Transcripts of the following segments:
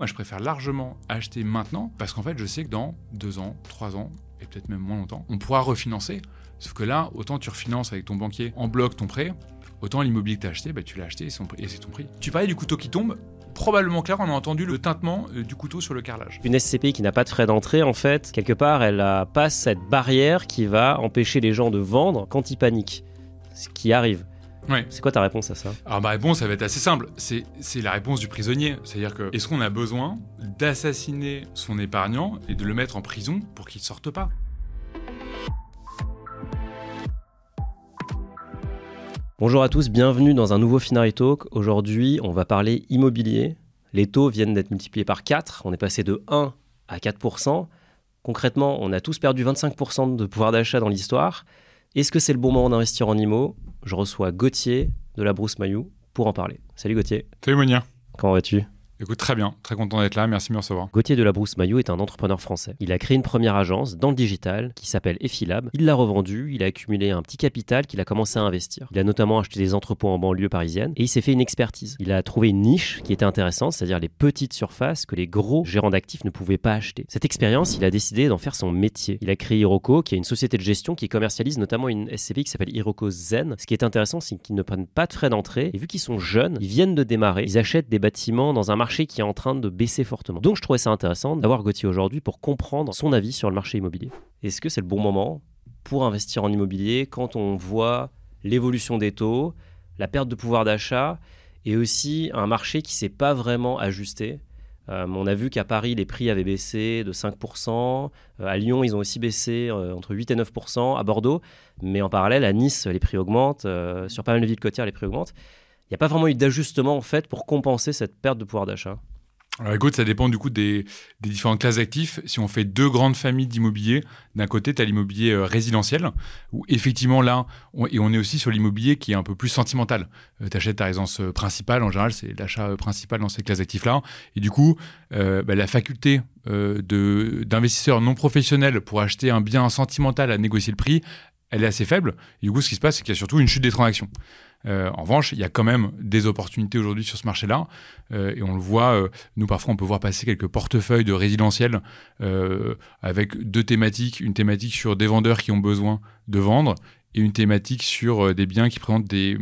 Moi, je préfère largement acheter maintenant parce qu'en fait, je sais que dans deux ans, trois ans, et peut-être même moins longtemps, on pourra refinancer. Sauf que là, autant tu refinances avec ton banquier en bloc ton prêt, autant l'immobilier que tu as acheté, bah, tu l'as acheté et c'est ton prix. Tu parlais du couteau qui tombe, probablement clair, on a entendu le tintement euh, du couteau sur le carrelage. Une SCPI qui n'a pas de frais d'entrée, en fait, quelque part, elle n'a pas cette barrière qui va empêcher les gens de vendre quand ils paniquent. Ce qui arrive. C'est quoi ta réponse à ça? Alors ma réponse, ça va être assez simple. C'est la réponse du prisonnier. C'est-à-dire que est-ce qu'on a besoin d'assassiner son épargnant et de le mettre en prison pour qu'il ne sorte pas? Bonjour à tous, bienvenue dans un nouveau Finari Talk. Aujourd'hui, on va parler immobilier. Les taux viennent d'être multipliés par 4. On est passé de 1 à 4%. Concrètement, on a tous perdu 25% de pouvoir d'achat dans l'histoire. Est-ce que c'est le bon moment d'investir en IMO Je reçois Gauthier de la Brousse Mayou pour en parler. Salut Gauthier. Salut Monia. Comment vas-tu? Écoute, très bien, très content d'être là, merci de me recevoir. Gauthier de la Brousse Maillot est un entrepreneur français. Il a créé une première agence dans le digital qui s'appelle Effilab. Il l'a revendue, il a accumulé un petit capital qu'il a commencé à investir. Il a notamment acheté des entrepôts en banlieue parisienne et il s'est fait une expertise. Il a trouvé une niche qui était intéressante, c'est-à-dire les petites surfaces que les gros gérants d'actifs ne pouvaient pas acheter. Cette expérience, il a décidé d'en faire son métier. Il a créé Hiroko, qui est une société de gestion qui commercialise notamment une SCP qui s'appelle Hiroko Zen. Ce qui est intéressant, c'est qu'ils ne prennent pas de frais d'entrée et vu qu'ils sont jeunes, ils viennent de démarrer, ils achètent des bâtiments dans un marché qui est en train de baisser fortement. Donc je trouvais ça intéressant d'avoir Gauthier aujourd'hui pour comprendre son avis sur le marché immobilier. Est-ce que c'est le bon moment pour investir en immobilier quand on voit l'évolution des taux, la perte de pouvoir d'achat et aussi un marché qui s'est pas vraiment ajusté? Euh, on a vu qu'à Paris, les prix avaient baissé de 5%. Euh, à Lyon, ils ont aussi baissé euh, entre 8 et 9%. À Bordeaux, mais en parallèle, à Nice, les prix augmentent. sur pas mal de villes côtières, les prix augmentent. Il n'y a pas vraiment eu d'ajustement en fait pour compenser cette perte de pouvoir d'achat. Alors écoute, ça dépend du coup des, différentes classes d'actifs. Si on fait deux grandes familles d'immobilier, d'un côté, tu as l'immobilier euh, résidentiel, où effectivement là, et on est aussi sur l'immobilier qui est un peu plus sentimental. Euh, tu achètes ta résidence euh, principale, en général, c'est l'achat principal dans ces classes d'actifs-là. Et du coup, bah, la faculté d'investisseurs non professionnels pour acheter un bien sentimental à négocier le prix, elle est assez faible. Et du coup, ce qui se passe, c'est qu'il y a surtout une chute des transactions. Euh, en revanche, il y a quand même des opportunités aujourd'hui sur ce marché-là. Euh, et on le voit, euh, nous parfois on peut voir passer quelques portefeuilles de résidentiels avec deux thématiques. Une thématique sur des vendeurs qui ont besoin de vendre et une thématique sur des biens qui présentent des,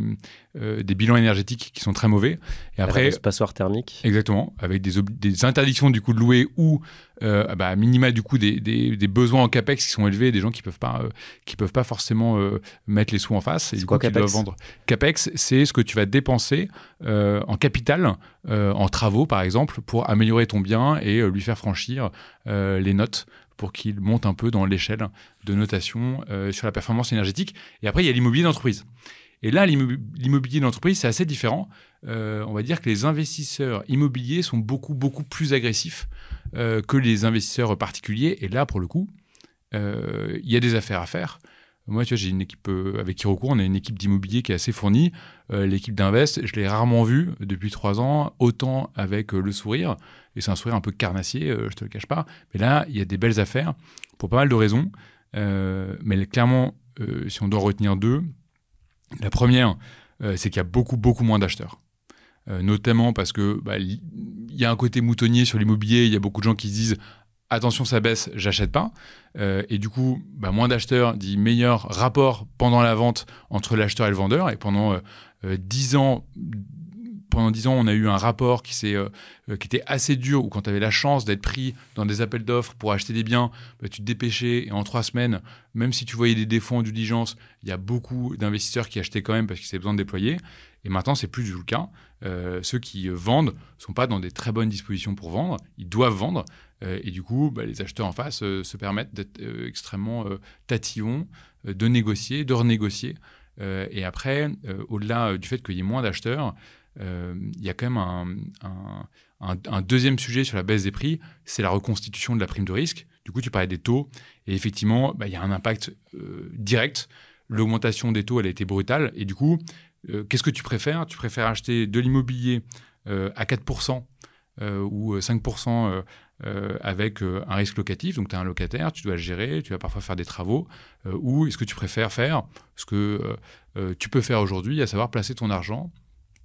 euh, des bilans énergétiques qui sont très mauvais. Et après, passoire thermique. Exactement, avec des, des, interdictions du coup de louer ou euh, bah, minima du coup des, des, besoins en capex qui sont élevés, des gens qui peuvent pas euh, qui peuvent pas forcément euh, mettre les sous en face. C'est quoi capex? vendre. Capex, c'est ce que tu vas dépenser en capital, en travaux par exemple, pour améliorer ton bien et lui faire franchir les notes pour qu'il monte un peu dans l'échelle de notation sur la performance énergétique. Et après, il y a l'immobilier d'entreprise. Et là, l'immobilier d'entreprise, c'est assez différent. Euh, on va dire que les investisseurs immobiliers sont beaucoup, beaucoup plus agressifs euh, que les investisseurs particuliers. Et là, pour le coup, euh, il y a des affaires à faire. Moi, tu vois, j'ai une équipe avec qui recours, on a une équipe d'immobilier qui est assez fournie. L'équipe d'Invest, je l'ai rarement vue depuis trois ans, autant avec le sourire. Et c'est un sourire un peu carnassier, je te le cache pas. Mais là, il y a des belles affaires pour pas mal de raisons. mais clairement, si on doit retenir deux, la première, euh, c'est qu'il y a beaucoup, beaucoup moins d'acheteurs. Euh, notamment parce que bah, il y a un côté moutonnier sur l'immobilier, il y a beaucoup de gens qui se disent attention ça baisse, j'achète pas. Euh, et du coup, bah, moins d'acheteurs dit meilleur rapport pendant la vente entre l'acheteur et le vendeur. Et pendant dix ans, pendant dix ans, on a eu un rapport qui, euh, qui était assez dur, où quand tu avais la chance d'être pris dans des appels d'offres pour acheter des biens, bah, tu te dépêchais et en trois semaines, même si tu voyais des défauts en diligence, il y a beaucoup d'investisseurs qui achetaient quand même parce qu'ils avaient besoin de déployer. Et maintenant, c'est plus du tout le cas. Euh, ceux qui vendent sont pas dans des très bonnes dispositions pour vendre. Ils doivent vendre. Euh, et du coup, bah, les acheteurs en face se permettent d'être extrêmement tatillons, de négocier, de renégocier. et après, au-delà du fait qu'il y ait moins d'acheteurs, euh, il y a quand même un, deuxième sujet sur la baisse des prix, c'est la reconstitution de la prime de risque. Du coup, tu parlais des taux, et effectivement, bah, il y a un impact euh, direct. L'augmentation des taux, elle a été brutale, et du coup, euh, qu'est-ce que tu préfères? Tu préfères acheter de l'immobilier à 4% ou 5% avec un risque locatif, donc tu as un locataire, tu dois le gérer, tu vas parfois faire des travaux, ou est-ce que tu préfères faire ce que tu peux faire aujourd'hui, à savoir placer ton argent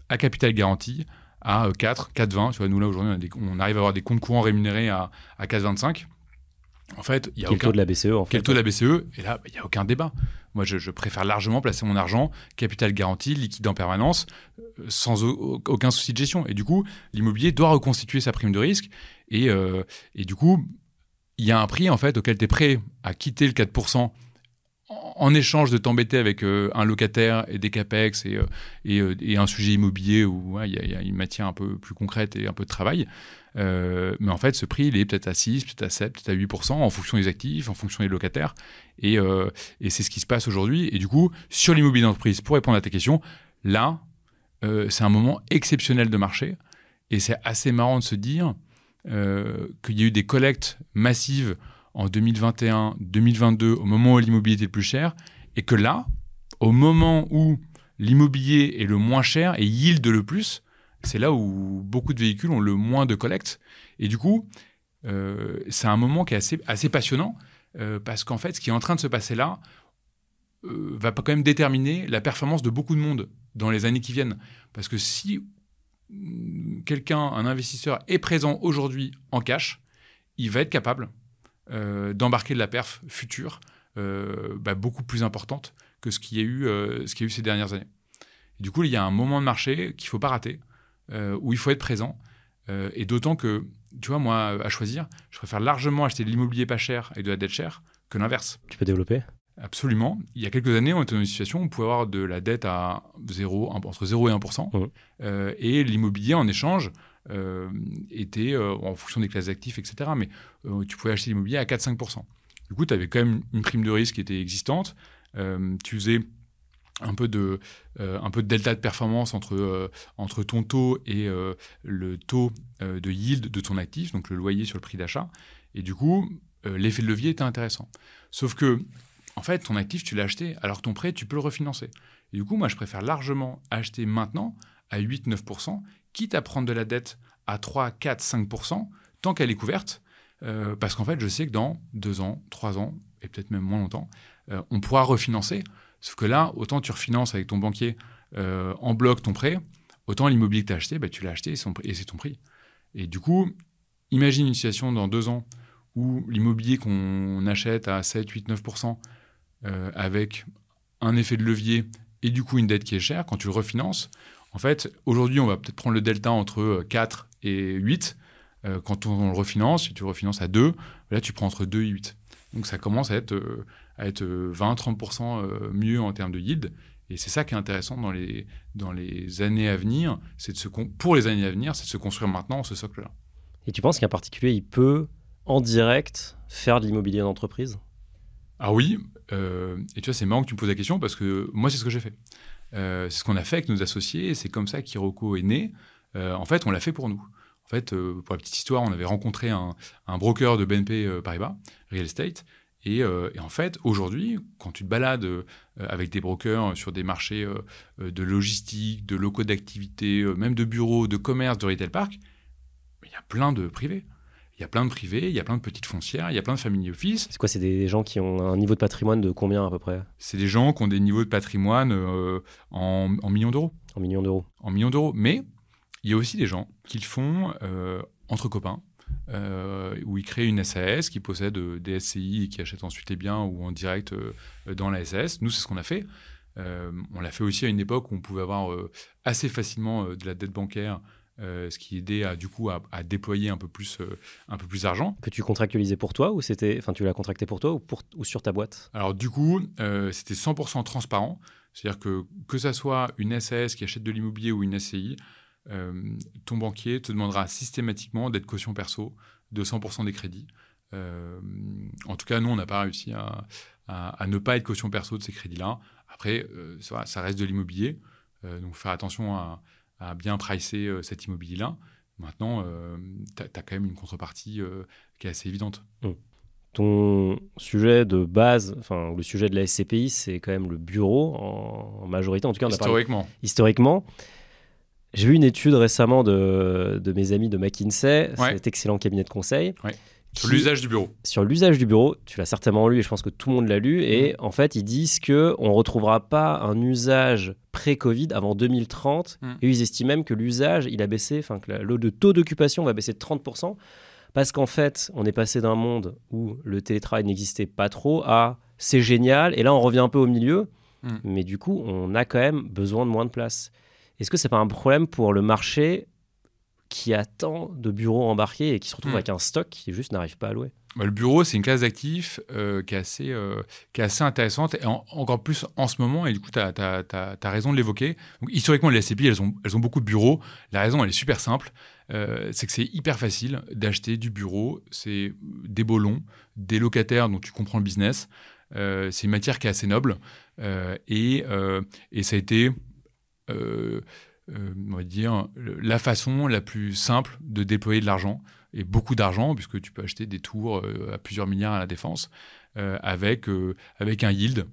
à capital garanti à 4, 4,20. Tu vois, nous là aujourd'hui, on arrive à avoir des comptes courants rémunérés à, à 4,25. En fait, il y a Quel aucun taux de la BCE en fait quel taux de la BCE Et là, il n'y a aucun débat. Moi, je, je préfère largement placer mon argent, capital garanti, liquide en permanence, euh, sans au- aucun souci de gestion. Et du coup, l'immobilier doit reconstituer sa prime de risque. Et, euh, et du coup, il y a un prix en fait auquel tu es prêt à quitter le 4% en, échange de t'embêter avec euh, un locataire et des capex et, euh, et, euh, et un sujet immobilier où ouais, y, il y a une matière un peu plus concrète et un peu de travail. Euh, mais en fait, ce prix, il est peut-être à 6, peut-être à 7, peut-être à 8% en fonction des actifs, en fonction des locataires. Et, euh, et c'est ce qui se passe aujourd'hui. Et du coup, sur l'immobilier d'entreprise, pour répondre à ta question, là, euh, c'est un moment exceptionnel de marché. Et c'est assez marrant de se dire qu'il y a eu des collectes massives en 2021, 2022, au moment où l'immobilier était le plus cher. Et que là, au moment où l'immobilier est le moins cher et yield le plus, c'est là où beaucoup de véhicules ont le moins de collecte. Et du coup, euh, c'est un moment qui est assez, passionnant euh, parce qu'en fait, ce qui est en train de se passer là euh, va quand même déterminer la performance de beaucoup de monde dans les années qui viennent. Parce que si mm, quelqu'un, un investisseur, est présent aujourd'hui en cash, il va être capable d'embarquer de la perf future bah, beaucoup plus importante que ce qu'il y y a eu ces dernières années. Et du coup, il y a un moment de marché qu'il faut pas rater, où il faut être présent. Euh, et d'autant que, tu vois, moi, à choisir, je préfère largement acheter de l'immobilier pas cher et de la dette chère que l'inverse. Tu peux développer? Absolument. Il y a quelques années, on était dans une situation où on pouvait avoir de la dette à 0, un- entre 0 et 1%. Mhm. Euh, et l'immobilier, en échange, euh, était, euh, en fonction des classes d'actifs, etc., mais euh, tu pouvais acheter l'immobilier à 4-5%. Du coup, tu avais quand même une prime de risque qui était existante. Euh, tu faisais un peu de, euh, un peu de delta de performance entre, euh, entre ton taux et euh, le taux de yield de ton actif, donc le loyer sur le prix d'achat. Et du coup, l'effet de levier était intéressant. Sauf que, en fait, ton actif, tu l'as acheté, alors ton prêt, tu peux le refinancer. Et du coup, moi, je préfère largement acheter maintenant à 8-9%, quitte à prendre de la dette à 3, 4, 5%, tant qu'elle est couverte, parce qu'en fait, je sais que dans 2 ans, 3 ans, et peut-être même moins longtemps, on pourra refinancer. Sauf que là, autant tu refinances avec ton banquier euh, en bloc ton prêt, autant l'immobilier que tu as acheté, bah, tu l'as acheté et c'est ton prix. Et du coup, imagine une situation dans deux ans où l'immobilier qu'on achète à 7, 8, 9% euh, avec un effet de levier et du coup une dette qui est chère, quand tu le refinances, en fait, aujourd'hui, on va peut-être prendre le delta entre euh, 4 et 8. Euh, quand on, le refinance, si tu le refinances à 2, là, tu prends entre 2 et 8. Donc ça commence à être, euh, à être 20-30% euh, mieux en termes de yield. Et c'est ça qui est intéressant dans les, dans les années à venir, c'est de se pour les années à venir, c'est de se construire maintenant ce socle-là. Et tu penses qu'un particulier, il peut, en direct, faire de l'immobilier d'entreprise Ah oui, euh, et tu vois, c'est marrant que tu me poses la question parce que moi, c'est ce que j'ai fait. Euh, c'est ce qu'on a fait avec nos associés, c'est comme ça qu'Iroko est né. Euh, en fait, on l'a fait pour nous. En fait, euh, pour la petite histoire, on avait rencontré un, un broker de BNP euh, Paribas, Real Estate, et, euh, et en fait, aujourd'hui, quand tu te balades euh, avec des brokers sur des marchés euh, euh, de logistique, de locaux d'activité, euh, même de bureaux, de commerce, de retail park, il y a plein de privés. Il y a plein de privés, il y a plein de petites foncières, il y a plein de family office. C'est quoi C'est des gens qui ont un niveau de patrimoine de combien à peu près? C'est des gens qui ont des niveaux de patrimoine euh, en, en millions d'euros. En millions d'euros En millions d'euros. Mais il y a aussi des gens qui le font euh, entre copains, euh, où ils créent une SAS, qui possèdent euh, des SCI et qui achètent ensuite les biens ou en direct euh, dans la SAS. Nous, c'est ce qu'on a fait. On l'a fait aussi à une époque où on pouvait avoir assez facilement de la dette bancaire, euh, ce qui aidait à, du coup à, à déployer un peu plus, euh, un peu plus d'argent. Que tu contractualisais pour toi ou c'était, enfin tu l'as contracté pour toi ou, pour, ou sur ta boîte? Alors du coup, euh, c'était 100% transparent. C'est-à-dire que que ça soit une SAS qui achète de l'immobilier ou une SCI, euh, ton banquier te demandera systématiquement d'être caution perso de 100% des crédits. Euh, en tout cas, nous, on n'a pas réussi à, à- à ne pas être caution perso de ces crédits-là. Après, euh, ça, ça reste de l'immobilier. Donc, faire attention à, à bien pricer cet immobilier-là. Maintenant, tu as, quand même une contrepartie qui est assez évidente. Ton sujet de base, enfin le sujet de la SCPI, c'est quand même le bureau en, majorité. En tout cas, on a parlé Historiquement. J'ai vu une étude récemment de, de mes amis de McKinsey, Ouais. cet excellent cabinet de conseil, Ouais. Sur l'usage du bureau. Sur l'usage du bureau, tu l'as certainement lu et je pense que tout le monde l'a lu. Et en fait, ils disent que on retrouvera pas un usage pré-Covid avant 2030. Mm. Et ils estiment même que l'usage, il a baissé, enfin que le le taux d'occupation va baisser de 30%. Parce qu'en fait, on est passé d'un monde où le télétravail n'existait pas trop à c'est génial. Et là, on revient un peu au milieu. Mm. Mais du coup, on a quand même besoin de moins de place. Est-ce que c'est pas un problème pour le marché qui attend de bureaux embarqués et qui se retrouve Mm. avec un stock qui juste n'arrive pas à louer? Bah, le bureau, c'est une classe d'actifs euh, qui, est assez, euh, qui est assez intéressante, et en- encore plus en ce moment, et du coup, tu as, raison de l'évoquer. Historiquement, les SCPI, elles ont, elles ont beaucoup de bureaux. La raison, elle est super simple. Euh, c'est que c'est hyper facile d'acheter du bureau. C'est des beaux longs, des locataires dont tu comprends le business. C'est une matière qui est assez noble. Et, et ça a été, on va dire, la façon la plus simple de déployer de l'argent et beaucoup d'argent, puisque tu peux acheter des tours euh, à plusieurs milliards à la défense, euh, avec, euh, avec un yield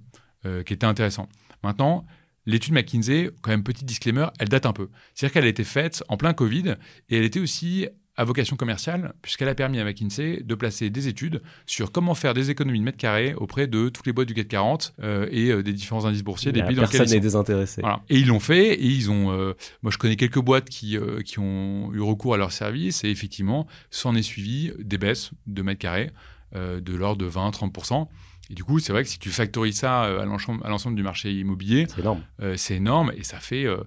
euh, qui était intéressant. Maintenant, l'étude McKinsey, quand même petit disclaimer, elle date un peu. C'est-à-dire qu'elle a été faite en plein Covid, et elle était aussi à vocation commerciale, puisqu'elle a permis à McKinsey de placer des études sur comment faire des économies de mètres carrés auprès de toutes les boîtes du CAC 40 euh, et euh, des différents indices boursiers des pays dans lesquels Personne n'est désintéressé. Voilà. Et ils l'ont fait, et ils ont. euh, moi, je connais quelques boîtes qui, euh, qui ont eu recours à leur service, et effectivement, s'en est suivi des baisses de mètres carrés de l'ordre de 20-30%. Et du coup, c'est vrai que si tu factories ça à l'ensemble du marché immobilier, C'est énorme. euh, énorme et ça fait, euh,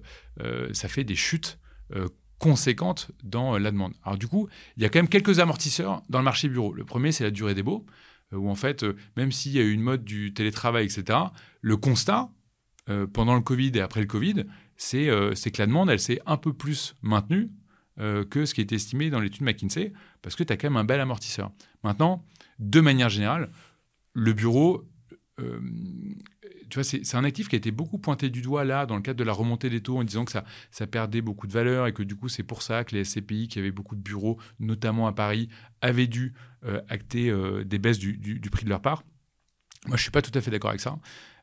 euh, ça fait des chutes conséquentes dans euh, la demande. Alors du coup, il y a quand même quelques amortisseurs dans le marché bureau. Le premier, c'est la durée des baux, euh, où en fait, euh, même s'il y a eu une mode du télétravail, etc., le constat, pendant le Covid et après le Covid, c'est que la demande, elle s'est un peu plus maintenue que ce qui était estimé dans l'étude McKinsey, parce que tu as quand même un bel amortisseur. Maintenant, de manière générale, le bureau, euh, tu vois, c'est un actif qui a été beaucoup pointé du doigt là, dans le cadre de la remontée des taux, en disant que ça, ça perdait beaucoup de valeur et que du coup, c'est pour ça que les SCPI, qui avaient beaucoup de bureaux, notamment à Paris, avaient dû euh, acter euh, des baisses du, du- prix de leur part. Moi, je suis pas tout à fait d'accord avec ça.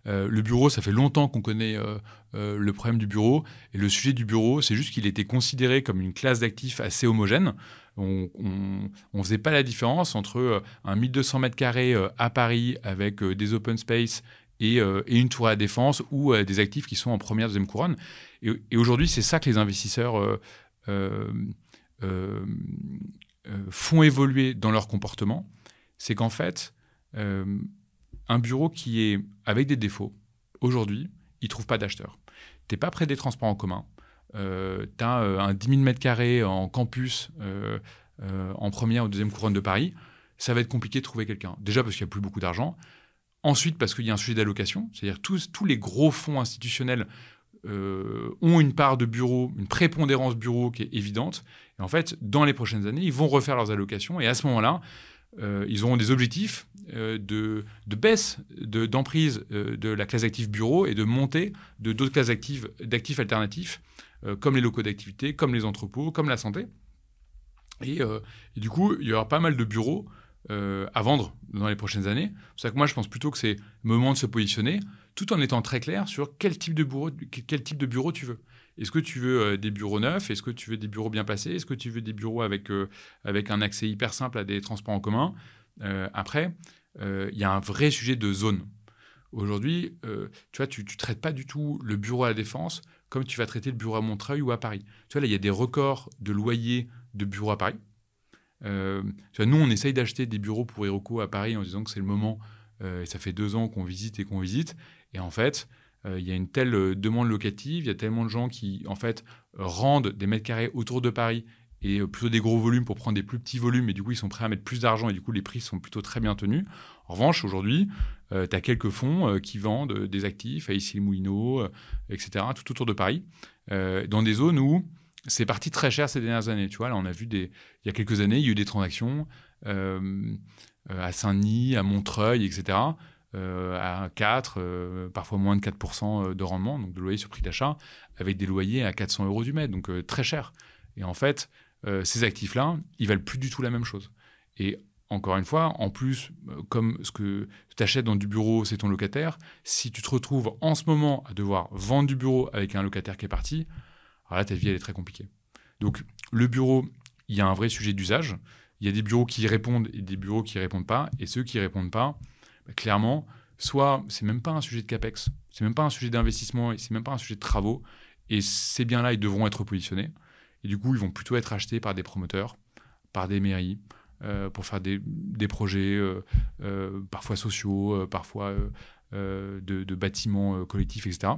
Euh, le bureau, ça fait longtemps qu'on connaît euh, euh, le problème du bureau. Et le sujet du bureau, c'est juste qu'il était considéré comme une classe d'actifs assez homogène. On ne faisait pas la différence entre un 1200 mètres carrés euh, à Paris avec des open space et, une tour à la défense ou des actifs qui sont en première, deuxième couronne. Et, aujourd'hui, c'est ça que les investisseurs font évoluer dans leur comportement. C'est qu'en fait, un bureau qui est avec des défauts, aujourd'hui, il ne trouve pas d'acheteur. Tu n'es pas près des transports en commun. Euh, tu as un 10 000 mètres carrés en campus euh, euh, en première ou deuxième couronne de Paris. Ça va être compliqué de trouver quelqu'un. Déjà parce qu'il n'y a plus beaucoup d'argent. Ensuite, parce qu'il y a un sujet d'allocation. C'est-à-dire tous, tous les gros fonds institutionnels euh, ont une part de bureau, une prépondérance bureau qui est évidente. Et en fait, dans les prochaines années, ils vont refaire leurs allocations. Et à ce moment-là, euh, ils auront des objectifs euh, de, baisse de, d'emprise euh, de la classe active bureau et de montée de d'autres classes actives, d'actifs alternatifs, comme les locaux d'activité, comme les entrepôts, comme la santé. Et, du coup, il y aura pas mal de bureaux à vendre dans les prochaines années. C'est ça que moi, je pense plutôt que c'est le moment de se positionner, tout en étant très clair sur quel type de bureau, quel type de bureau tu veux. Est-ce que tu veux euh, des bureaux neufs? Est-ce que tu veux des bureaux bien placés? Est-ce que tu veux des bureaux avec, euh, avec un accès hyper simple à des transports en commun? Euh, Après, il y a un vrai sujet de zone. Aujourd'hui, tu vois, tu ne traites pas du tout le bureau à la Défense comme tu vas traiter le bureau à Montreuil ou à Paris. Tu vois, là, il y a des records de loyers de bureaux à Paris. Nous, on essaye d'acheter des bureaux pour Heroco à Paris en disant que c'est le moment, et ça fait deux ans qu'on visite et qu'on visite. Et en fait, euh, il y a une telle demande locative, il y a tellement de gens qui, en fait, rendent des mètres carrés autour de Paris et plutôt des gros volumes pour prendre des plus petits volumes, et du coup, ils sont prêts à mettre plus d'argent, et du coup, les prix sont plutôt très bien tenus. En revanche, aujourd'hui, euh, tu as quelques fonds euh, qui vendent euh, des actifs à Issy-les-Moulineaux, etc., tout autour de Paris, euh, dans des zones où c'est parti très cher ces dernières années. Tu vois, là, on a vu des, il y a quelques années, il y a eu des transactions euh, à Saint-Denis, à Montreuil, etc., euh, à 4, parfois moins de 4% de rendement, donc de loyer sur prix d'achat, avec des loyers à 400 euros du mètre, donc très cher. Et en fait, euh, ces actifs-là, ils valent plus du tout la même chose. Et encore une fois, en plus, comme ce que tu achètes dans du bureau, c'est ton locataire, si tu te retrouves en ce moment à devoir vendre du bureau avec un locataire qui est parti, alors là, ta vie, elle est très compliquée. Donc, le bureau, il y a un vrai sujet d'usage. il y a des bureaux qui répondent et des bureaux qui répondent pas. Et ceux qui répondent pas, bah, clairement, soit c'est même pas un sujet de capex, c'est même pas un sujet d'investissement, et c'est même pas un sujet de travaux. Et ces biens-là, ils devront être positionnés. Et du coup, ils vont plutôt être achetés par des promoteurs, par des mairies, euh, pour faire des, projets euh, euh, parfois sociaux, parfois de, bâtiments collectifs, etc.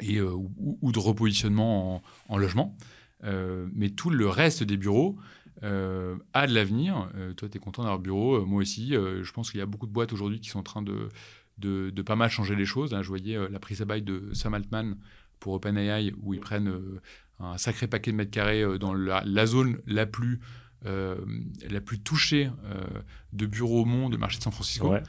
Et, ou, de repositionnement en, logement. mais tout le reste des bureaux a de l'avenir. toi, tu es content d'avoir bureau, moi aussi. je pense qu'il y a beaucoup de boîtes aujourd'hui qui sont en train de, de, pas mal changer les choses. je voyais la prise à bail de Sam Altman pour OpenAI, où ils prennent un sacré paquet de mètres carrés dans la zone la plus euh, la plus touchée euh, de bureaux au monde, le marché de San Francisco. Ouais.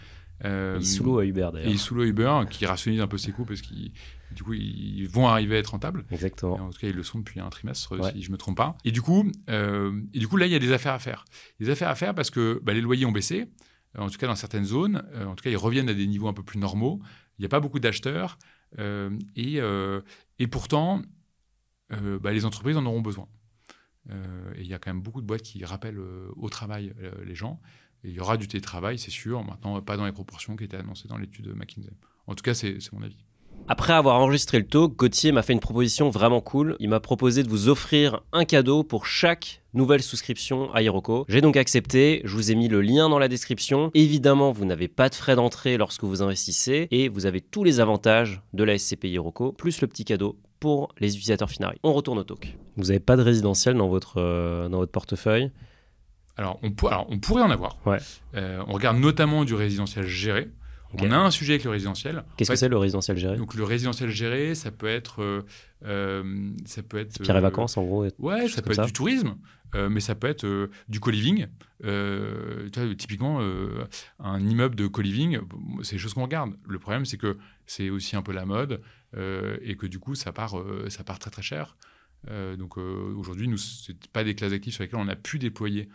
Euh, sous l'eau à Uber d'ailleurs. Et sous l'eau à Uber, qui rationalise un peu ses coûts parce qu'ils du coup, ils vont arriver à être rentables. Exactement. en tout cas, ils le sont depuis un trimestre, si je ne me trompe pas. Et du, coup, et du coup, là, il y a des affaires à faire. Des affaires à faire parce que bah, les loyers ont baissé, en tout cas dans certaines zones. en tout cas, ils reviennent à des niveaux un peu plus normaux. Il n'y a pas beaucoup d'acheteurs. et, et pourtant, bah, les entreprises en auront besoin. Euh, et il y a quand même beaucoup de boîtes qui rappellent euh, au travail euh, les gens. Et il y aura du télétravail, c'est sûr. Maintenant, pas dans les proportions qui étaient annoncées dans l'étude de McKinsey. En tout cas, c'est mon avis. Après avoir enregistré le talk, Gauthier m'a fait une proposition vraiment cool. Il m'a proposé de vous offrir un cadeau pour chaque nouvelle souscription à Hiroko. J'ai donc accepté, je vous ai mis le lien dans la description. Évidemment, vous n'avez pas de frais d'entrée lorsque vous investissez et vous avez tous les avantages de la SCPI Hiroko, plus le petit cadeau pour les utilisateurs Finari. On retourne au talk. Vous n'avez pas de résidentiel dans votre, euh, dans votre portefeuille? Alors on, on, pourrait en avoir. Ouais. Euh, on regarde notamment du résidentiel géré. On a un sujet avec le résidentiel. Qu'est-ce que c'est le résidentiel géré? Donc le résidentiel géré, ça peut être, euh, euh ça peut être. Et vacances en gros. Ouais, ça peut être du tourisme, euh, mais ça peut être euh, du co-living. typiquement, un immeuble de co-living, c'est des choses qu'on regarde. Le problème, c'est que c'est aussi un peu la mode et que du coup, ça part, ça part très très cher. donc aujourd'hui, nous, c'est pas des classes actives sur lesquelles on a pu déployer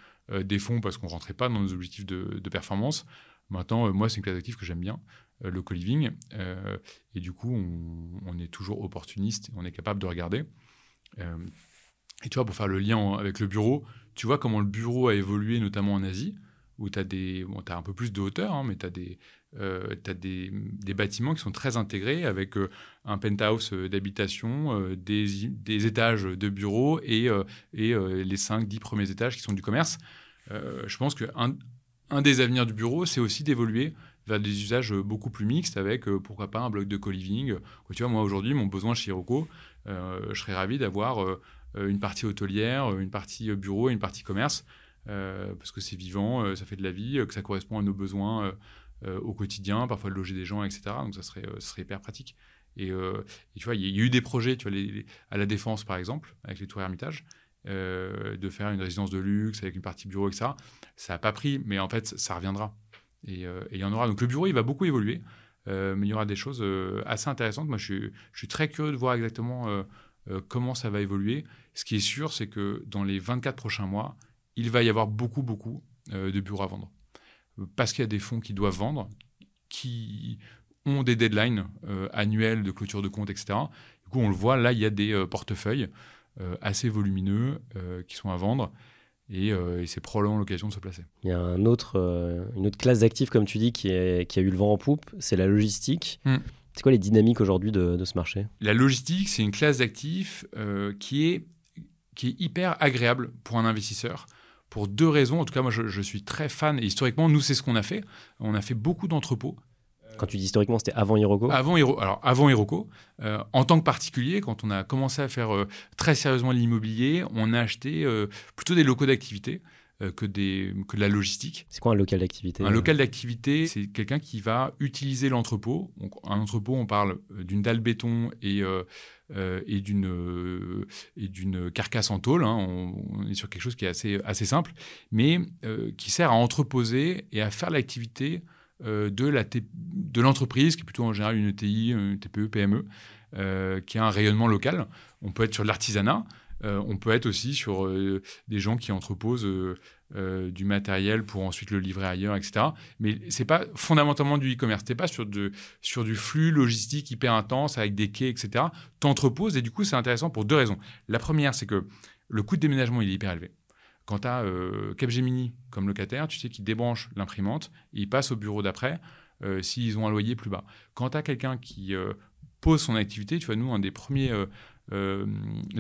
des fonds parce qu'on rentrait pas dans nos objectifs de, de performance. Maintenant, euh, moi, c'est une classe active que j'aime bien, euh, le co-living. Euh, et du coup, on, est toujours opportuniste, on est capable de regarder. et tu vois, pour faire le lien avec le bureau, tu vois comment le bureau a évolué, notamment en Asie, où tu as, bon, un peu plus de hauteur, hein, mais tu as, des, as des, bâtiments qui sont très intégrés avec un penthouse d'habitation, des, des, étages de bureaux et, et les 5-10 premiers étages qui sont du commerce. je pense qu'un un des avenirs du bureau, c'est aussi d'évoluer vers des usages beaucoup plus mixtes avec, euh, pourquoi pas, un bloc de co-living. Tu vois, moi, aujourd'hui, mon besoin chez Hiroko, euh, je serais ravi d'avoir euh, une partie hôtelière, une partie bureau et une partie commerce, parce que c'est vivant, ça fait de la vie, que ça correspond à nos besoins au quotidien, parfois de loger des gens, etc. Donc, ça serait, serait hyper pratique. Et, tu vois, il y, a eu des projets, tu vois, à la Défense, par exemple, avec les tours Hermitage, euh, de faire une résidence de luxe avec une partie bureau, etc. Ça n'a pas pris, mais en fait, ça reviendra. Euh, et il y en aura. Donc le bureau, il va beaucoup évoluer, euh, mais il y aura des choses assez intéressantes. Moi, je suis, très curieux de voir exactement comment ça va évoluer. Ce qui est sûr, c'est que dans les 24 prochains mois, il va y avoir beaucoup, beaucoup de bureaux à vendre. Parce qu'il y a des fonds qui doivent vendre, qui ont des deadlines annuels de clôture de compte, etc. Du coup, on le voit, là, il y a des portefeuilles assez volumineux euh, qui sont à vendre. Euh, et, c'est probablement l'occasion de se placer. Il y a un autre, une autre classe d'actifs, comme tu dis, qui, est, qui, a eu le vent en poupe, c'est la logistique. Hmm. C'est quoi les dynamiques aujourd'hui de, de, ce marché? La logistique, c'est une classe d'actifs qui, est, qui est hyper agréable pour un investisseur pour deux raisons. En tout cas, moi, je, je suis très fan. Et historiquement, nous, c'est ce qu'on a fait. On a fait beaucoup d'entrepôts quand tu dis historiquement, c'était avant Hiroko Avant, alors, avant Hiroko. Euh, en tant que particulier, quand on a commencé à faire euh, très sérieusement l'immobilier, on a acheté euh, plutôt des locaux d'activité. Que, des, que de la logistique. C'est quoi un local d'activité Un local d'activité, c'est quelqu'un qui va utiliser l'entrepôt. Donc, un entrepôt, on parle d'une dalle béton et, et d'une et d'une carcasse en tôle. Hein. On, est sur quelque chose qui est assez, assez simple, mais qui sert à entreposer et à faire l'activité euh, de l'entreprise, qui est plutôt en général une ETI, une TPE, PME, euh, qui a un rayonnement local. On peut être sur l'artisanat, euh, on peut être aussi sur des gens qui entreposent du matériel pour ensuite le livrer ailleurs, etc. Mais c'est pas fondamentalement du e-commerce. T'es pas sur, de, sur du flux logistique hyper intense avec des quais, etc. T'entreposes et du coup c'est intéressant pour deux raisons. La première, c'est que le coût de déménagement il est hyper élevé Quand tu as Capgemini comme locataire, tu sais qu'ils débranchent l'imprimante, ils passent au bureau d'après s'ils ont un loyer plus bas. Quand tu as quelqu'un qui pose son activité, tu vois, nous, un des premiers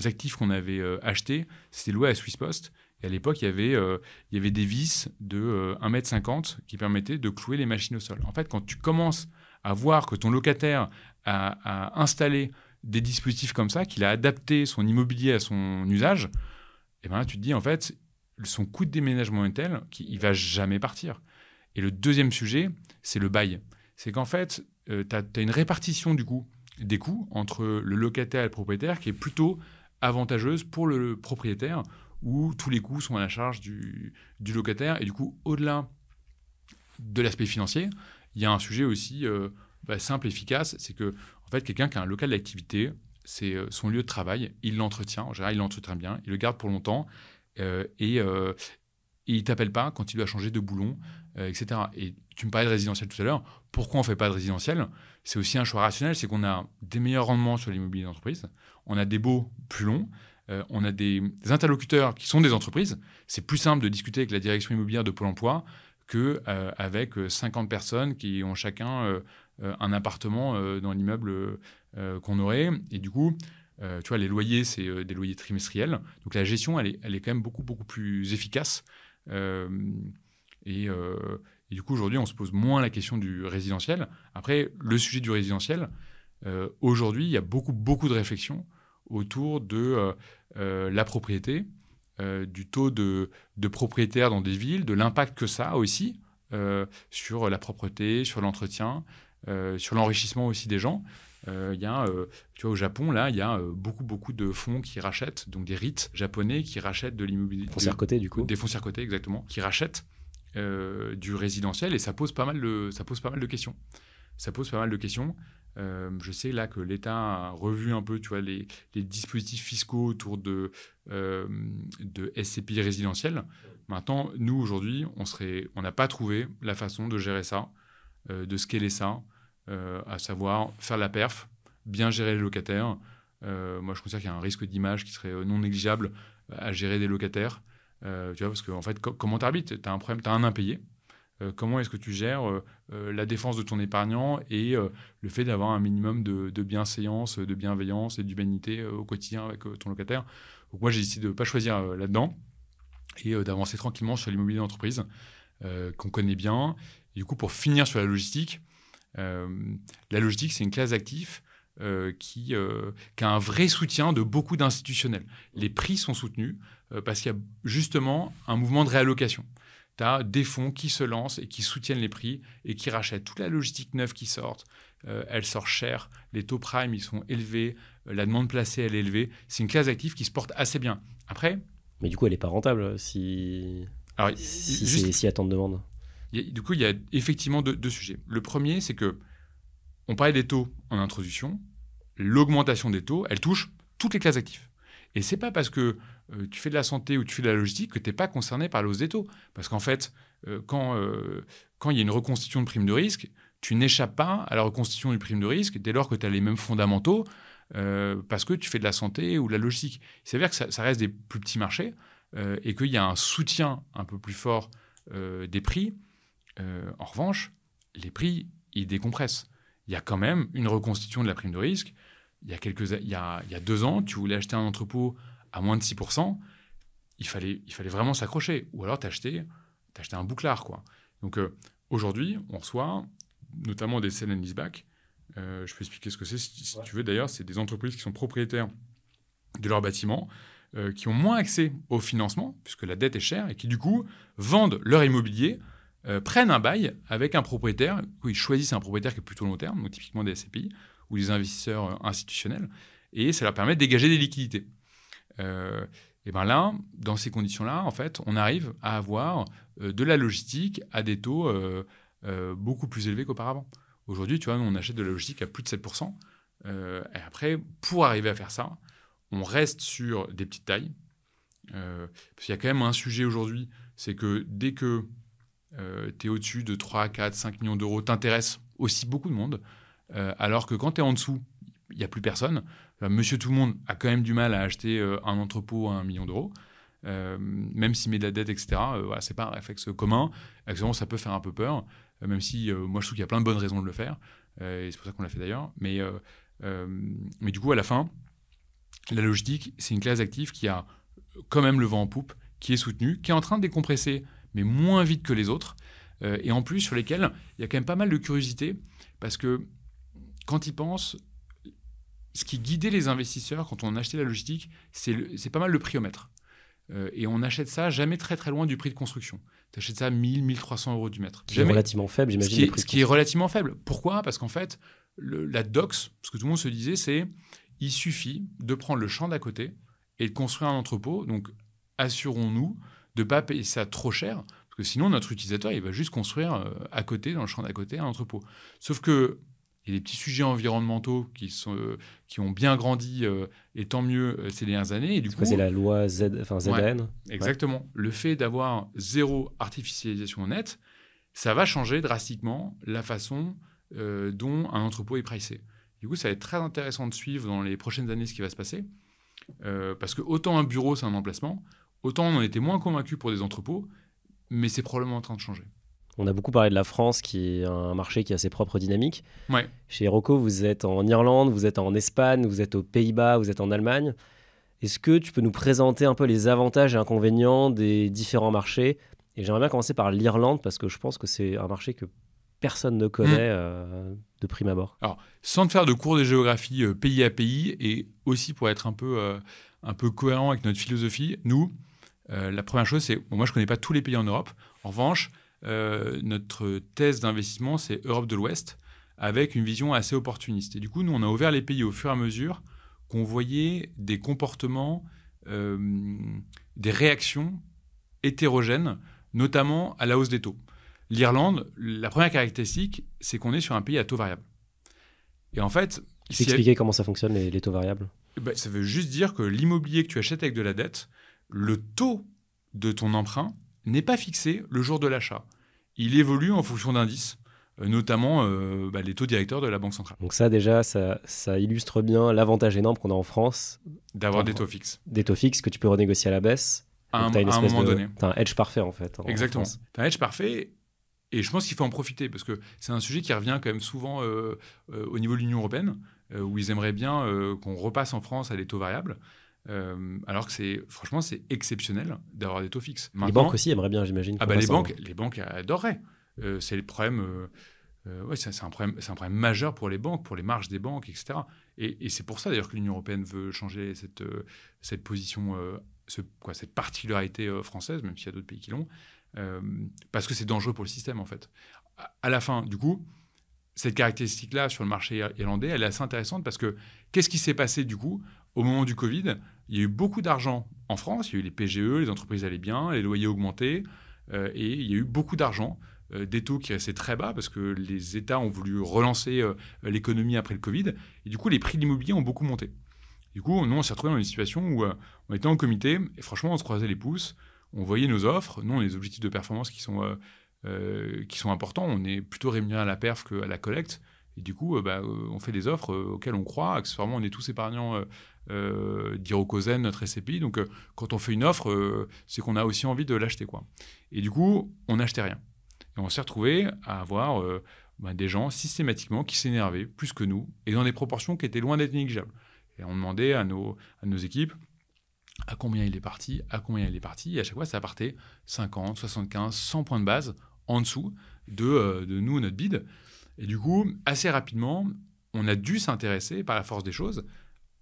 actifs qu'on avait acheté, c'était loué à Swiss Post. Et à l'époque, il, y avait, des vis de 1m50 qui permettaient de clouer les machines au sol. En fait, quand tu commences à voir que ton locataire a, installé des dispositifs comme ça, qu'il a adapté son immobilier à son usage, eh ben tu te dis, en fait, son coût de déménagement est tel qu'il va jamais partir. Et le deuxième sujet, c'est le bail. C'est qu'en fait, euh, tu as, une répartition du coup des coûts entre le locataire et le propriétaire qui est plutôt avantageuse pour le propriétaire, où tous les coûts sont à la charge du, locataire. Et du coup, au-delà de l'aspect financier, il y a un sujet aussi euh, bah, simple, efficace, c'est que en fait, quelqu'un qui a un local d'activité, c'est euh, son lieu de travail, il l'entretient, en général, il l'entretient bien, il le garde pour longtemps, et, et, il t'appelle pas quand il doit changer de boulon, etc. Et tu me parlais de résidentiel tout à l'heure. Pourquoi on fait pas de résidentiel? C'est aussi un choix rationnel, c'est qu'on a des meilleurs rendements sur l'immobilier d'entreprise, on a des baux plus longs, on a des, interlocuteurs qui sont des entreprises. C'est plus simple de discuter avec la direction immobilière de Pôle Emploi que euh, avec 50 euh, personnes qui ont chacun euh, un appartement dans l'immeuble qu'on aurait. Et du coup, tu vois, les loyers, c'est des loyers trimestriels. Donc la gestion, elle est, elle est quand même beaucoup, beaucoup plus efficace. Et, du coup, aujourd'hui, on se pose moins la question du résidentiel. Après, le sujet du résidentiel, aujourd'hui, il y a beaucoup, beaucoup de réflexions autour de la propriété, euh, du taux de, propriétaires dans des villes, de l'impact que ça a aussi euh, sur la propreté, sur l'entretien, euh, sur l'enrichissement aussi des gens. Il y a, tu vois, au Japon, là, il y a beaucoup, beaucoup de fonds qui rachètent, donc des REIT japonais qui rachètent de l'immobilier. Foncière côté, du coup. Des foncières côté, exactement, qui rachètent du résidentiel et ça pose pas mal de, ça pose pas mal de questions. Ça pose pas mal de questions. Euh, je sais là que l'État a revu un peu tu vois, les, dispositifs fiscaux autour de, euh, de SCPI résidentiels. Maintenant, nous, aujourd'hui, on n'a on pas trouvé la façon de gérer ça, euh, de scaler ça, à savoir faire la perf, bien gérer les locataires. moi, je considère qu'il y a un risque d'image qui serait non négligeable à gérer des locataires. tu vois, parce que, en fait, comment tu arbitres Tu as un problème, tu as un impayé. Euh, comment est-ce que tu gères euh, euh, la défense de ton épargnant et le fait d'avoir un minimum de, bienséance, de bienveillance et d'humanité au quotidien avec ton locataire? Moi, j'ai décidé de ne pas choisir là-dedans et d'avancer tranquillement sur l'immobilier d'entreprise qu'on connaît bien. Et du coup, pour finir sur la logistique, la logistique, c'est une classe d'actifs qui, qui, a un vrai soutien de beaucoup d'institutionnels. Les prix sont soutenus parce qu'il y a justement un mouvement de réallocation des fonds qui se lancent et qui soutiennent les prix et qui rachètent toute la logistique neuve qui sort. Euh, elle sort cher, les taux prime ils sont élevés, euh, la demande placée elle est élevée. C'est une classe d'actifs qui se porte assez bien. Après. Mais du coup, elle n'est pas rentable si. Alors, si, juste, si y a tant de du coup, il y a effectivement deux, sujets. Le premier, c'est que on parlait des taux en introduction. L'augmentation des taux, elle touche toutes les classes d'actifs. Et c'est pas parce que euh, tu fais de la santé ou tu fais de la logistique que tu n'es pas concerné par l'hausse des taux. Parce qu'en fait, euh, quand, euh, quand il y a une reconstitution de prime de risque, tu n'échappes pas à la reconstitution du prime de risque dès lors que tu as les mêmes fondamentaux parce que tu fais de la santé ou de la logistique. Il s'avère que ça, reste des plus petits marchés et qu'il y a un soutien un peu plus fort des prix. En revanche, les prix, ils décompressent. Il y a quand même une reconstitution de la prime de risque il y a, quelques, il y a, il y a deux ans, tu voulais acheter un entrepôt à moins de 6%, il fallait, il fallait vraiment s'accrocher. Ou alors t'acheter, un bouclard. Quoi. Donc euh, aujourd'hui, on reçoit notamment des sell and leaseback. Euh, je peux expliquer ce que c'est si, tu veux. D'ailleurs, c'est des entreprises qui sont propriétaires de leurs bâtiments, euh, qui ont moins accès au financement, puisque la dette est chère, et qui du coup vendent leur immobilier, prennent un bail avec un propriétaire, où ils choisissent un propriétaire qui est plutôt long terme, donc typiquement des SCPI, ou des investisseurs euh, institutionnels, et ça leur permet de dégager des liquidités. Euh, et bien là, dans ces conditions-là, en fait, on arrive à avoir euh, de la logistique à des taux beaucoup plus élevés qu'auparavant. Aujourd'hui, tu vois, on achète de la logistique à plus de 7%. et après, pour arriver à faire ça, on reste sur des petites tailles. parce qu'il y a quand même un sujet aujourd'hui, c'est que dès que tu es au-dessus de 3, 4, 5 millions d'euros, t'intéresse aussi beaucoup de monde. Euh, alors que quand tu es en dessous, il n'y a plus personne. Monsieur Tout le Monde a quand même du mal à acheter euh, un entrepôt à un million d'euros. même s'il met de la dette, etc. voilà, c'est pas un réflexe commun. Actuellement, ça peut faire un peu peur, même si moi je trouve qu'il y a plein de bonnes raisons de le faire. et c'est pour ça qu'on l'a fait d'ailleurs. Mais, mais du coup, à la fin, la logistique, c'est une classe d'actifs qui a quand même le vent en poupe, qui est soutenu, qui est en train de décompresser, mais moins vite que les autres. et en plus, sur lesquels il y a quand même pas mal de curiosité, parce que quand ils pensent, ce qui guidait les investisseurs quand on achetait la logistique, c'est pas mal le prix au mètre. Euh, et on achète ça jamais très très loin du prix de construction. Tu achètes ça 1000, 1300 euros du mètre. Qui est relativement faible, j'imagine. Ce, qui est, relativement faible. Pourquoi? Parce qu'en fait, la DOX, ce que tout le monde se disait, c'est il suffit de prendre le champ d'à côté et de construire un entrepôt. Donc, assurons-nous de ne pas payer ça trop cher, parce que sinon, notre utilisateur, il va juste construire euh, à côté, dans le champ d'à côté, un entrepôt. Sauf que il y a des petits sujets environnementaux qui, sont, euh, qui ont bien grandi, euh, et tant mieux euh, ces dernières années. Et du coup, c'est la loi Z, enfin ZAN. exactement. Le fait d'avoir zéro artificialisation nette, ça va changer drastiquement la façon dont un entrepôt est pricé. Du coup, ça va être très intéressant de suivre dans les prochaines années ce qui va se passer. parce que autant un bureau, c'est un emplacement, autant on en était moins convaincu pour des entrepôts, mais c'est probablement en train de changer. On a beaucoup parlé de la France, qui est un marché qui a ses propres dynamiques. Ouais. Chez Rocco, vous êtes en Irlande, vous êtes en Espagne, vous êtes aux Pays-Bas, vous êtes en Allemagne. Est-ce que tu peux nous présenter un peu les avantages et inconvénients des différents marchés? Et j'aimerais bien commencer par l'Irlande, parce que je pense que c'est un marché que personne ne connaît hmm. euh, de prime abord. Alors, sans te faire de cours de géographie euh, pays à pays, et aussi pour être un peu, euh, un peu cohérent avec notre philosophie, nous, la première chose, c'est, moi je ne connais pas tous les pays en Europe. En revanche, euh, notre thèse d'investissement, c'est Europe de l'Ouest, avec une vision assez opportuniste. Et du coup, nous, on a ouvert les pays au fur et à mesure qu'on voyait des comportements, euh, des réactions hétérogènes, notamment à la hausse des taux. L'Irlande, la première caractéristique, c'est qu'on est sur un pays à taux variable. Et en fait... Peux expliquer comment ça fonctionne, les, taux variables? Eh ben, Ça veut juste dire que l'immobilier que tu achètes avec de la dette, le taux de ton emprunt n'est pas fixé le jour de l'achat. Il évolue en fonction d'indices, euh, notamment euh, bah, les taux directeurs de la Banque centrale. Donc ça déjà, ça, illustre bien l'avantage énorme qu'on a en France. D'avoir des taux fixes. Des taux fixes que tu peux renégocier à la baisse. À un, moment donné. Tu as un hedge parfait en fait. Exactement. Tu as un hedge parfait et je pense qu'il faut en profiter parce que c'est un sujet qui revient quand même souvent euh, au niveau de l'Union européenne, où ils aimeraient bien qu'on repasse en France à des taux variables. Euh, alors que c'est franchement c'est exceptionnel d'avoir des taux fixes. les banques aussi aimeraient bien, j'imagine. Ah bah les banques, les banques adoreraient. Euh, c'est le problème. Euh, ouais, c'est un problème, c'est un problème majeur pour les banques, pour les marges des banques, etc. Et, c'est pour ça d'ailleurs que l'Union européenne veut changer cette cette position, ce, quoi, cette particularité française, même s'il y a d'autres pays qui l'ont, parce que c'est dangereux pour le système en fait. À, la fin, du coup, cette caractéristique-là sur le marché irlandais, elle est assez intéressante parce que qu'est-ce qui s'est passé du coup au moment du Covid, il y a eu beaucoup d'argent en France. Il y a eu les PGE, les entreprises allaient bien, les loyers augmentaient. Euh, et il y a eu beaucoup d'argent, euh, des taux qui restaient très bas parce que les États ont voulu relancer euh, l'économie après le Covid. Et du coup, les prix de l'immobilier ont beaucoup monté. Du coup, nous, on s'est retrouvés dans une situation où on était en comité et franchement, on se croisait les pouces. On voyait nos offres. Nous, on a des objectifs de performance qui sont, qui sont importants. On est plutôt rémunéré à la perf qu'à la collecte. Et du coup, bah, on fait des offres auxquelles on croit. Accessoirement, on est tous épargnants euh, notre SCPI. Donc, euh, quand on fait une offre, euh, c'est qu'on a aussi envie de l'acheter. Et du coup, on n'achetait rien. Et on s'est retrouvé à avoir bah, des gens systématiquement qui s'énervaient plus que nous et dans des proportions qui étaient loin d'être négligeables. Et on demandait à nos, à nos équipes à combien il est parti, à combien il est parti. Et à chaque fois, ça partait 50, 75, 100 points de base en dessous de, de nous, notre bid. Et du coup, assez rapidement, on a dû s'intéresser, par la force des choses,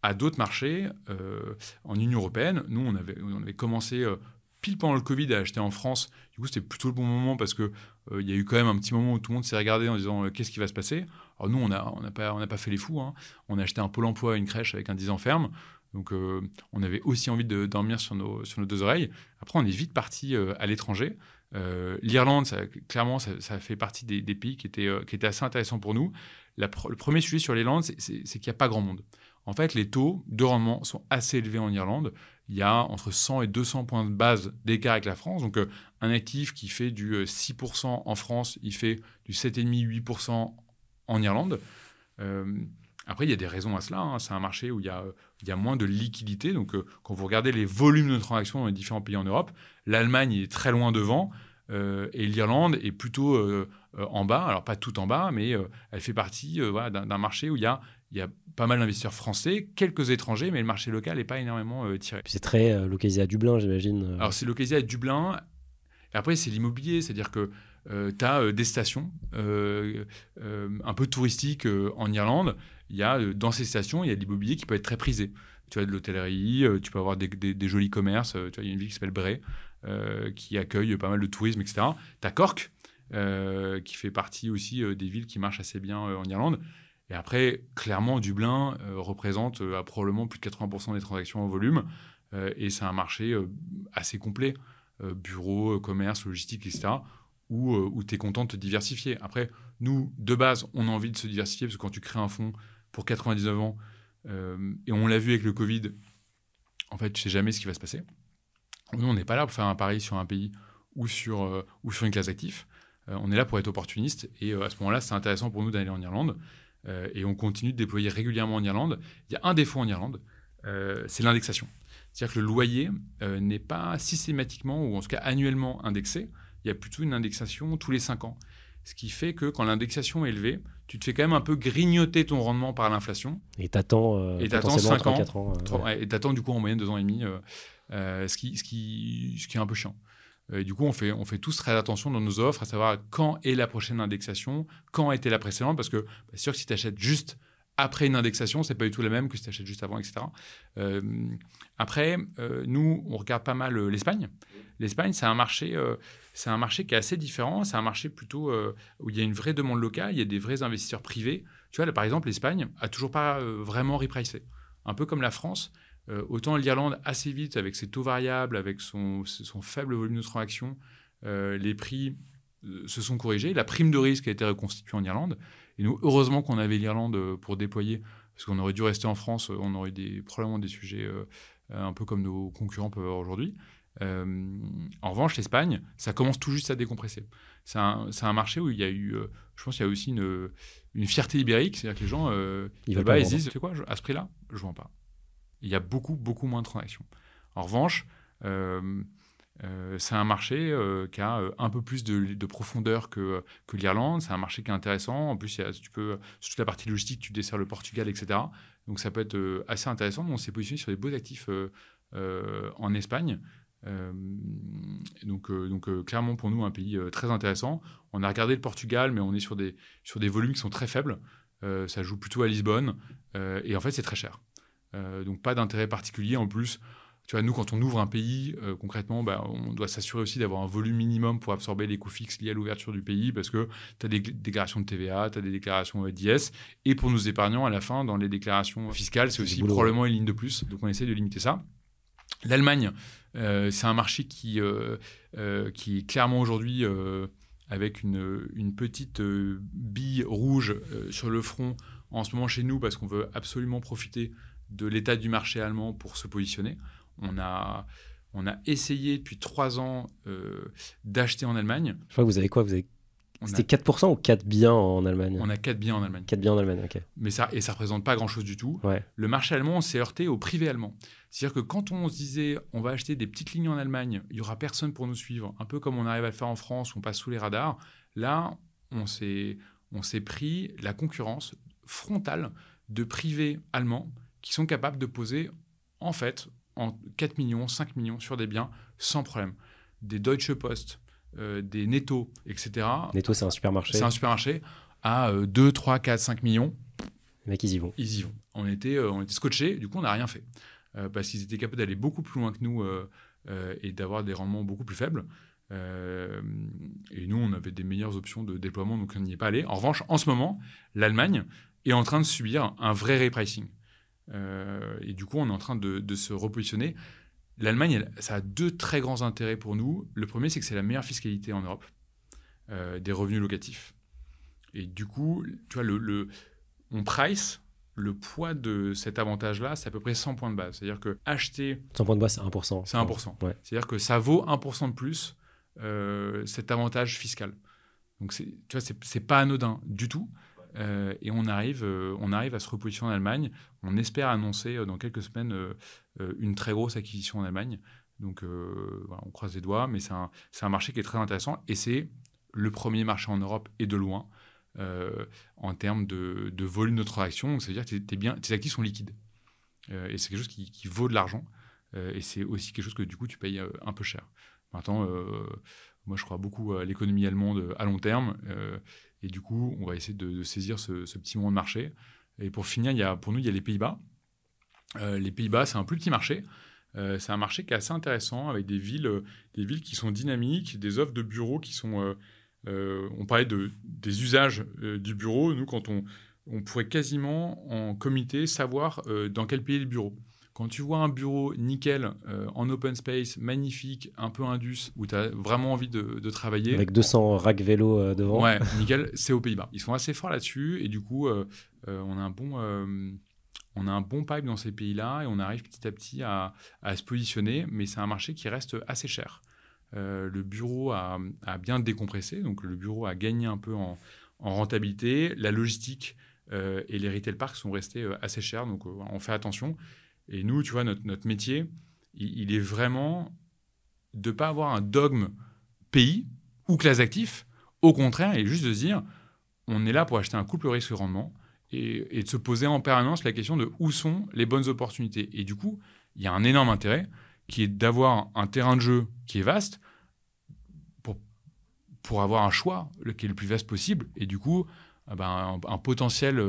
à d'autres marchés euh, en Union européenne. Nous, on avait, commencé euh, pile pendant le Covid à acheter en France. Du coup, c'était plutôt le bon moment parce que euh, il y a eu quand même un petit moment où tout le monde s'est regardé en disant qu'est-ce qui va se passer? Alors nous, on n'a pas fait les fous. Hein. On a acheté un pôle emploi, une crèche avec un 10 ans ferme. Donc, on avait aussi envie de dormir sur nos, sur nos deux oreilles. Après, on est vite parti à l'étranger. L'Irlande, ça, clairement, ça, fait partie des, pays qui étaient, qui étaient assez intéressants pour nous. le premier sujet sur l'Irlande, c'est qu'il n'y a pas grand monde. En fait, les taux de rendement sont assez élevés en Irlande. Il y a entre 100 et 200 points de base d'écart avec la France. Donc, euh, un actif qui fait du 6% euh, en France, il fait du 7,5-8% en Irlande. Après, il y a des raisons à cela. hein. C'est un marché où il y a, il y a moins de liquidité. Donc, euh, quand vous regardez les volumes de transactions dans les différents pays en Europe, l'Allemagne est très loin devant euh, et l'Irlande est plutôt euh, en bas. Alors, pas tout en bas, mais elle fait partie voilà, d'un marché où il y a, il y a pas mal d'investisseurs français, quelques étrangers, mais le marché local n'est pas énormément tiré. C'est très localisé à Dublin, j'imagine. Alors, c'est localisé à Dublin. Et après, c'est l'immobilier, c'est-à-dire que tu as des stations un peu touristiques en Irlande. Il y a, euh, dans ces stations, il y a de l'immobilier qui peut être très prisé. Tu as de l'hôtellerie, euh, tu peux avoir des, jolis commerces. euh, tu vois, il y a une ville qui s'appelle Bray, qui accueille pas mal de tourisme, etc. Tu as Cork, qui fait partie aussi des villes qui marchent assez bien en Irlande. Et après, clairement, Dublin représente probablement plus de 80% des transactions en volume. Et c'est un marché assez complet. Bureau, commerce, logistique, etc. Où, où tu es content de te diversifier. Après, nous, de base, on a envie de se diversifier parce que quand tu crées un fonds pour 99 ans, euh, et on l'a vu avec le Covid, en fait, tu sais jamais ce qui va se passer. Nous, on n'est pas là pour faire un pari sur un pays ou sur, euh, ou sur une classe d'actifs. Euh, on est là pour être opportuniste. Et à ce moment-là, c'est intéressant pour nous d'aller en Irlande. Et on continue de déployer régulièrement en Irlande. Il y a un défaut en Irlande, c'est l'indexation. C'est-à-dire que le loyer n'est pas systématiquement, ou en tout cas annuellement indexé. Il y a plutôt une indexation tous les 5 ans. Ce qui fait que quand l'indexation est élevée, tu te fais quand même un peu grignoter ton rendement par l'inflation. Et t'attends euh, Et t'attends potentiellement cinq ans, 3-4 ans. euh, Trop- ouais. Et t'attends du coup en moyenne deux ans et demi, euh, euh, ce, qui, ce, qui, ce qui est un peu chiant. Euh, Et du coup, on fait, on fait tous très attention dans nos offres, à savoir quand est la prochaine indexation, quand été la précédente, parce que bah, c'est sûr que si tu achètes juste après une indexation, c'est pas du tout la même que si tu achètes juste avant, etc. Euh, après, euh, nous, on regarde pas mal euh, l'Espagne. L'Espagne, c'est un marché, c'est un marché qui est assez différent. C'est un marché plutôt où il y a une vraie demande locale, il y a des vrais investisseurs privés. Tu vois, là, par exemple, l'Espagne a toujours pas vraiment repricé. Un peu comme la France, autant l'Irlande assez vite avec ses taux variables, avec son, faible volume de transactions, les prix se sont corrigés. La prime de risque a été reconstituée en Irlande. Et nous, heureusement qu'on avait l'Irlande euh, pour déployer, parce qu'on aurait dû rester en France, euh, on aurait des, probablement des sujets euh, un peu comme nos concurrents peuvent avoir aujourd'hui. Euh, en revanche, l'Espagne, ça commence tout juste à décompresser. C'est un, marché où il y a eu, euh, je pense qu'il y a aussi une, une fierté ibérique, c'est-à-dire que les gens, euh, Ils veulent pas ils disent, quoi, à ce prix-là, je ne vends pas. Il y a beaucoup, beaucoup moins de transactions. En revanche, euh, c'est un marché euh, qui a euh, un peu plus de, de profondeur que, l'Irlande. C'est un marché qui est intéressant. En plus, tu peux, sur toute la partie logistique, tu desserres le Portugal, etc. Donc, ça peut être assez intéressant. On s'est positionné sur des beaux actifs en Espagne. Donc, donc clairement, pour nous, un pays très intéressant. On a regardé le Portugal, mais on est sur des, sur des volumes qui sont très faibles. Ça joue plutôt à Lisbonne. Et en fait, c'est très cher. Donc, pas d'intérêt particulier. En plus, tu vois, nous, quand on ouvre un pays, euh, concrètement, bah, on doit s'assurer aussi d'avoir un volume minimum pour absorber les coûts fixes liés à l'ouverture du pays, parce que tu as des déclarations de TVA, tu as des déclarations euh, d'IS, et pour nos épargnants, à la fin, dans les déclarations fiscales, c'est aussi probablement une ligne de plus. Donc, on essaie de limiter ça. L'Allemagne, euh, c'est un marché qui, euh, euh, qui est clairement aujourd'hui avec une, une petite bille rouge sur le front en ce moment chez nous parce qu'on veut absolument profiter de l'état du marché allemand pour se positionner. On a, on a essayé depuis trois ans euh, d'acheter en Allemagne. Je crois que vous avez quoi? Vous avez... On a, C'était 4% ou 4 biens en Allemagne? On a quatre biens en Allemagne. 4 biens en Allemagne, ok. Mais ça, et ça représente pas grand-chose du tout. Ouais. Le marché allemand, on s'est heurté au privé allemand. C'est-à-dire que quand on se disait, on va acheter des petites lignes en Allemagne, il y aura personne pour nous suivre, un peu comme on arrive à le faire en France, on passe sous les radars. Là, on s'est pris la concurrence frontale de privés allemands qui sont capables de poser, en fait, en 4 millions, 5 millions sur des biens sans problème. Des Deutsche Post, euh, des Netto, etc. Netto, c'est un supermarché. C'est un supermarché à euh, 2, 3, 4, 5 millions Les mecs, ils y vont. ils y vont. On était, euh, on était scotchés, du coup, on n'a rien fait. Euh, parce qu'ils étaient capables d'aller beaucoup plus loin que nous et d'avoir des rendements beaucoup plus faibles. Et nous, on avait des meilleures options de déploiement, donc on n'y est pas allé. En revanche, en ce moment, l'Allemagne est en train de subir un vrai repricing. Euh, et du coup, on est en train de, de se repositionner. L'Allemagne, ça a deux très grands intérêts pour nous. Le premier, c'est que c'est la meilleure fiscalité en Europe euh, des revenus locatifs. Et du coup, tu vois, le, le- on price le poids de cet avantage-là, c'est à peu près 100 points de base. C'est-à-dire que acheter, 100 points de base, c'est 1%. c'est 1%. Ouais. C'est-à-dire que ça vaut 1% de plus euh, cet avantage fiscal. Donc, tu vois, c'est pas anodin du tout. Et on arrive, on arrive à se repositionner en Allemagne. On espère annoncer dans quelques semaines une très grosse acquisition en Allemagne. Donc, on croise les doigts, mais c'est un, marché qui est très intéressant et c'est le premier marché en Europe et de loin en termes de, volume de transaction. C'est-à-dire que tes actifs sont liquides. et c'est quelque chose qui vaut de l'argent. et c'est aussi quelque chose que du coup, tu payes un peu cher. Maintenant, moi, je crois beaucoup à l'économie allemande à long terme. Euh, et du coup, on va essayer de, saisir ce, petit moment de marché. Et pour finir, il y a, pour nous, il y a les Pays-Bas. Euh, les Pays-Bas, c'est un plus petit marché. Euh, c'est un marché qui est assez intéressant, avec des villes, des villes qui sont dynamiques, des offres de bureaux qui sont... on parlait de, des usages du bureau. Nous, quand on, on pourrait quasiment en comité savoir dans quel pays le bureau. Quand tu vois un bureau nickel euh, en open space, magnifique, un peu indus, où tu as vraiment envie de, travailler. Avec 200 racks vélo euh, devant. Ouais, nickel, c'est aux Pays-Bas. Ils sont assez forts là-dessus et du coup, euh, on, a un bon, on a un bon pipe dans ces pays-là et on arrive petit à petit à, se positionner, mais c'est un marché qui reste assez cher. le bureau a, bien décompressé, donc le bureau a gagné un peu en, en rentabilité. La logistique et les retail parks sont restés assez chers, donc on fait attention. Et nous, tu vois, notre, métier, il, est vraiment de ne pas avoir un dogme pays ou classe d'actifs. Au contraire, est juste de se dire, on est là pour acheter un couple risque-rendement et, de se poser en permanence la question de où sont les bonnes opportunités. Et du coup, il y a un énorme intérêt qui est d'avoir un terrain de jeu qui est vaste pour, avoir un choix qui est le plus vaste possible. Et du coup, ah ben, un, potentiel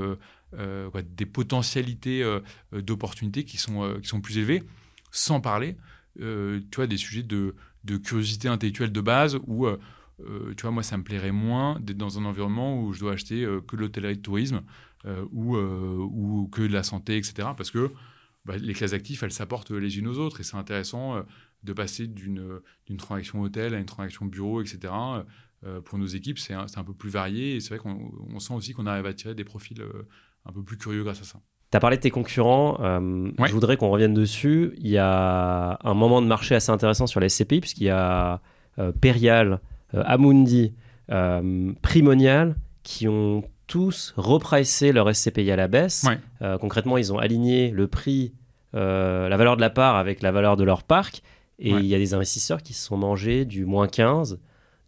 euh, des potentialités euh, euh, d'opportunités qui sont, qui sont plus élevées, sans parler tu vois, des sujets de, de, curiosité intellectuelle de base où, tu vois, moi, ça me plairait moins d'être dans un environnement où je dois acheter que de l'hôtellerie de tourisme ou, ou que de la santé, etc. Parce que bah, les classes actives, elles s'apportent les unes aux autres et c'est intéressant de passer d'une transaction hôtel à une transaction bureau, etc. pour nos équipes, c'est un, un, peu plus varié et c'est vrai qu'on sent aussi qu'on arrive à tirer des profils un peu plus curieux grâce à ça. Tu as parlé de tes concurrents. Euh, je voudrais qu'on revienne dessus. Il y a un moment de marché assez intéressant sur les SCPI, puisqu'il y a euh, Perial, euh, Amundi, Primonial, qui ont tous repricé leur SCPI à la baisse. concrètement, ils ont aligné le prix, la valeur de la part avec la valeur de leur parc. Et il y a des investisseurs qui se sont mangés du moins 15,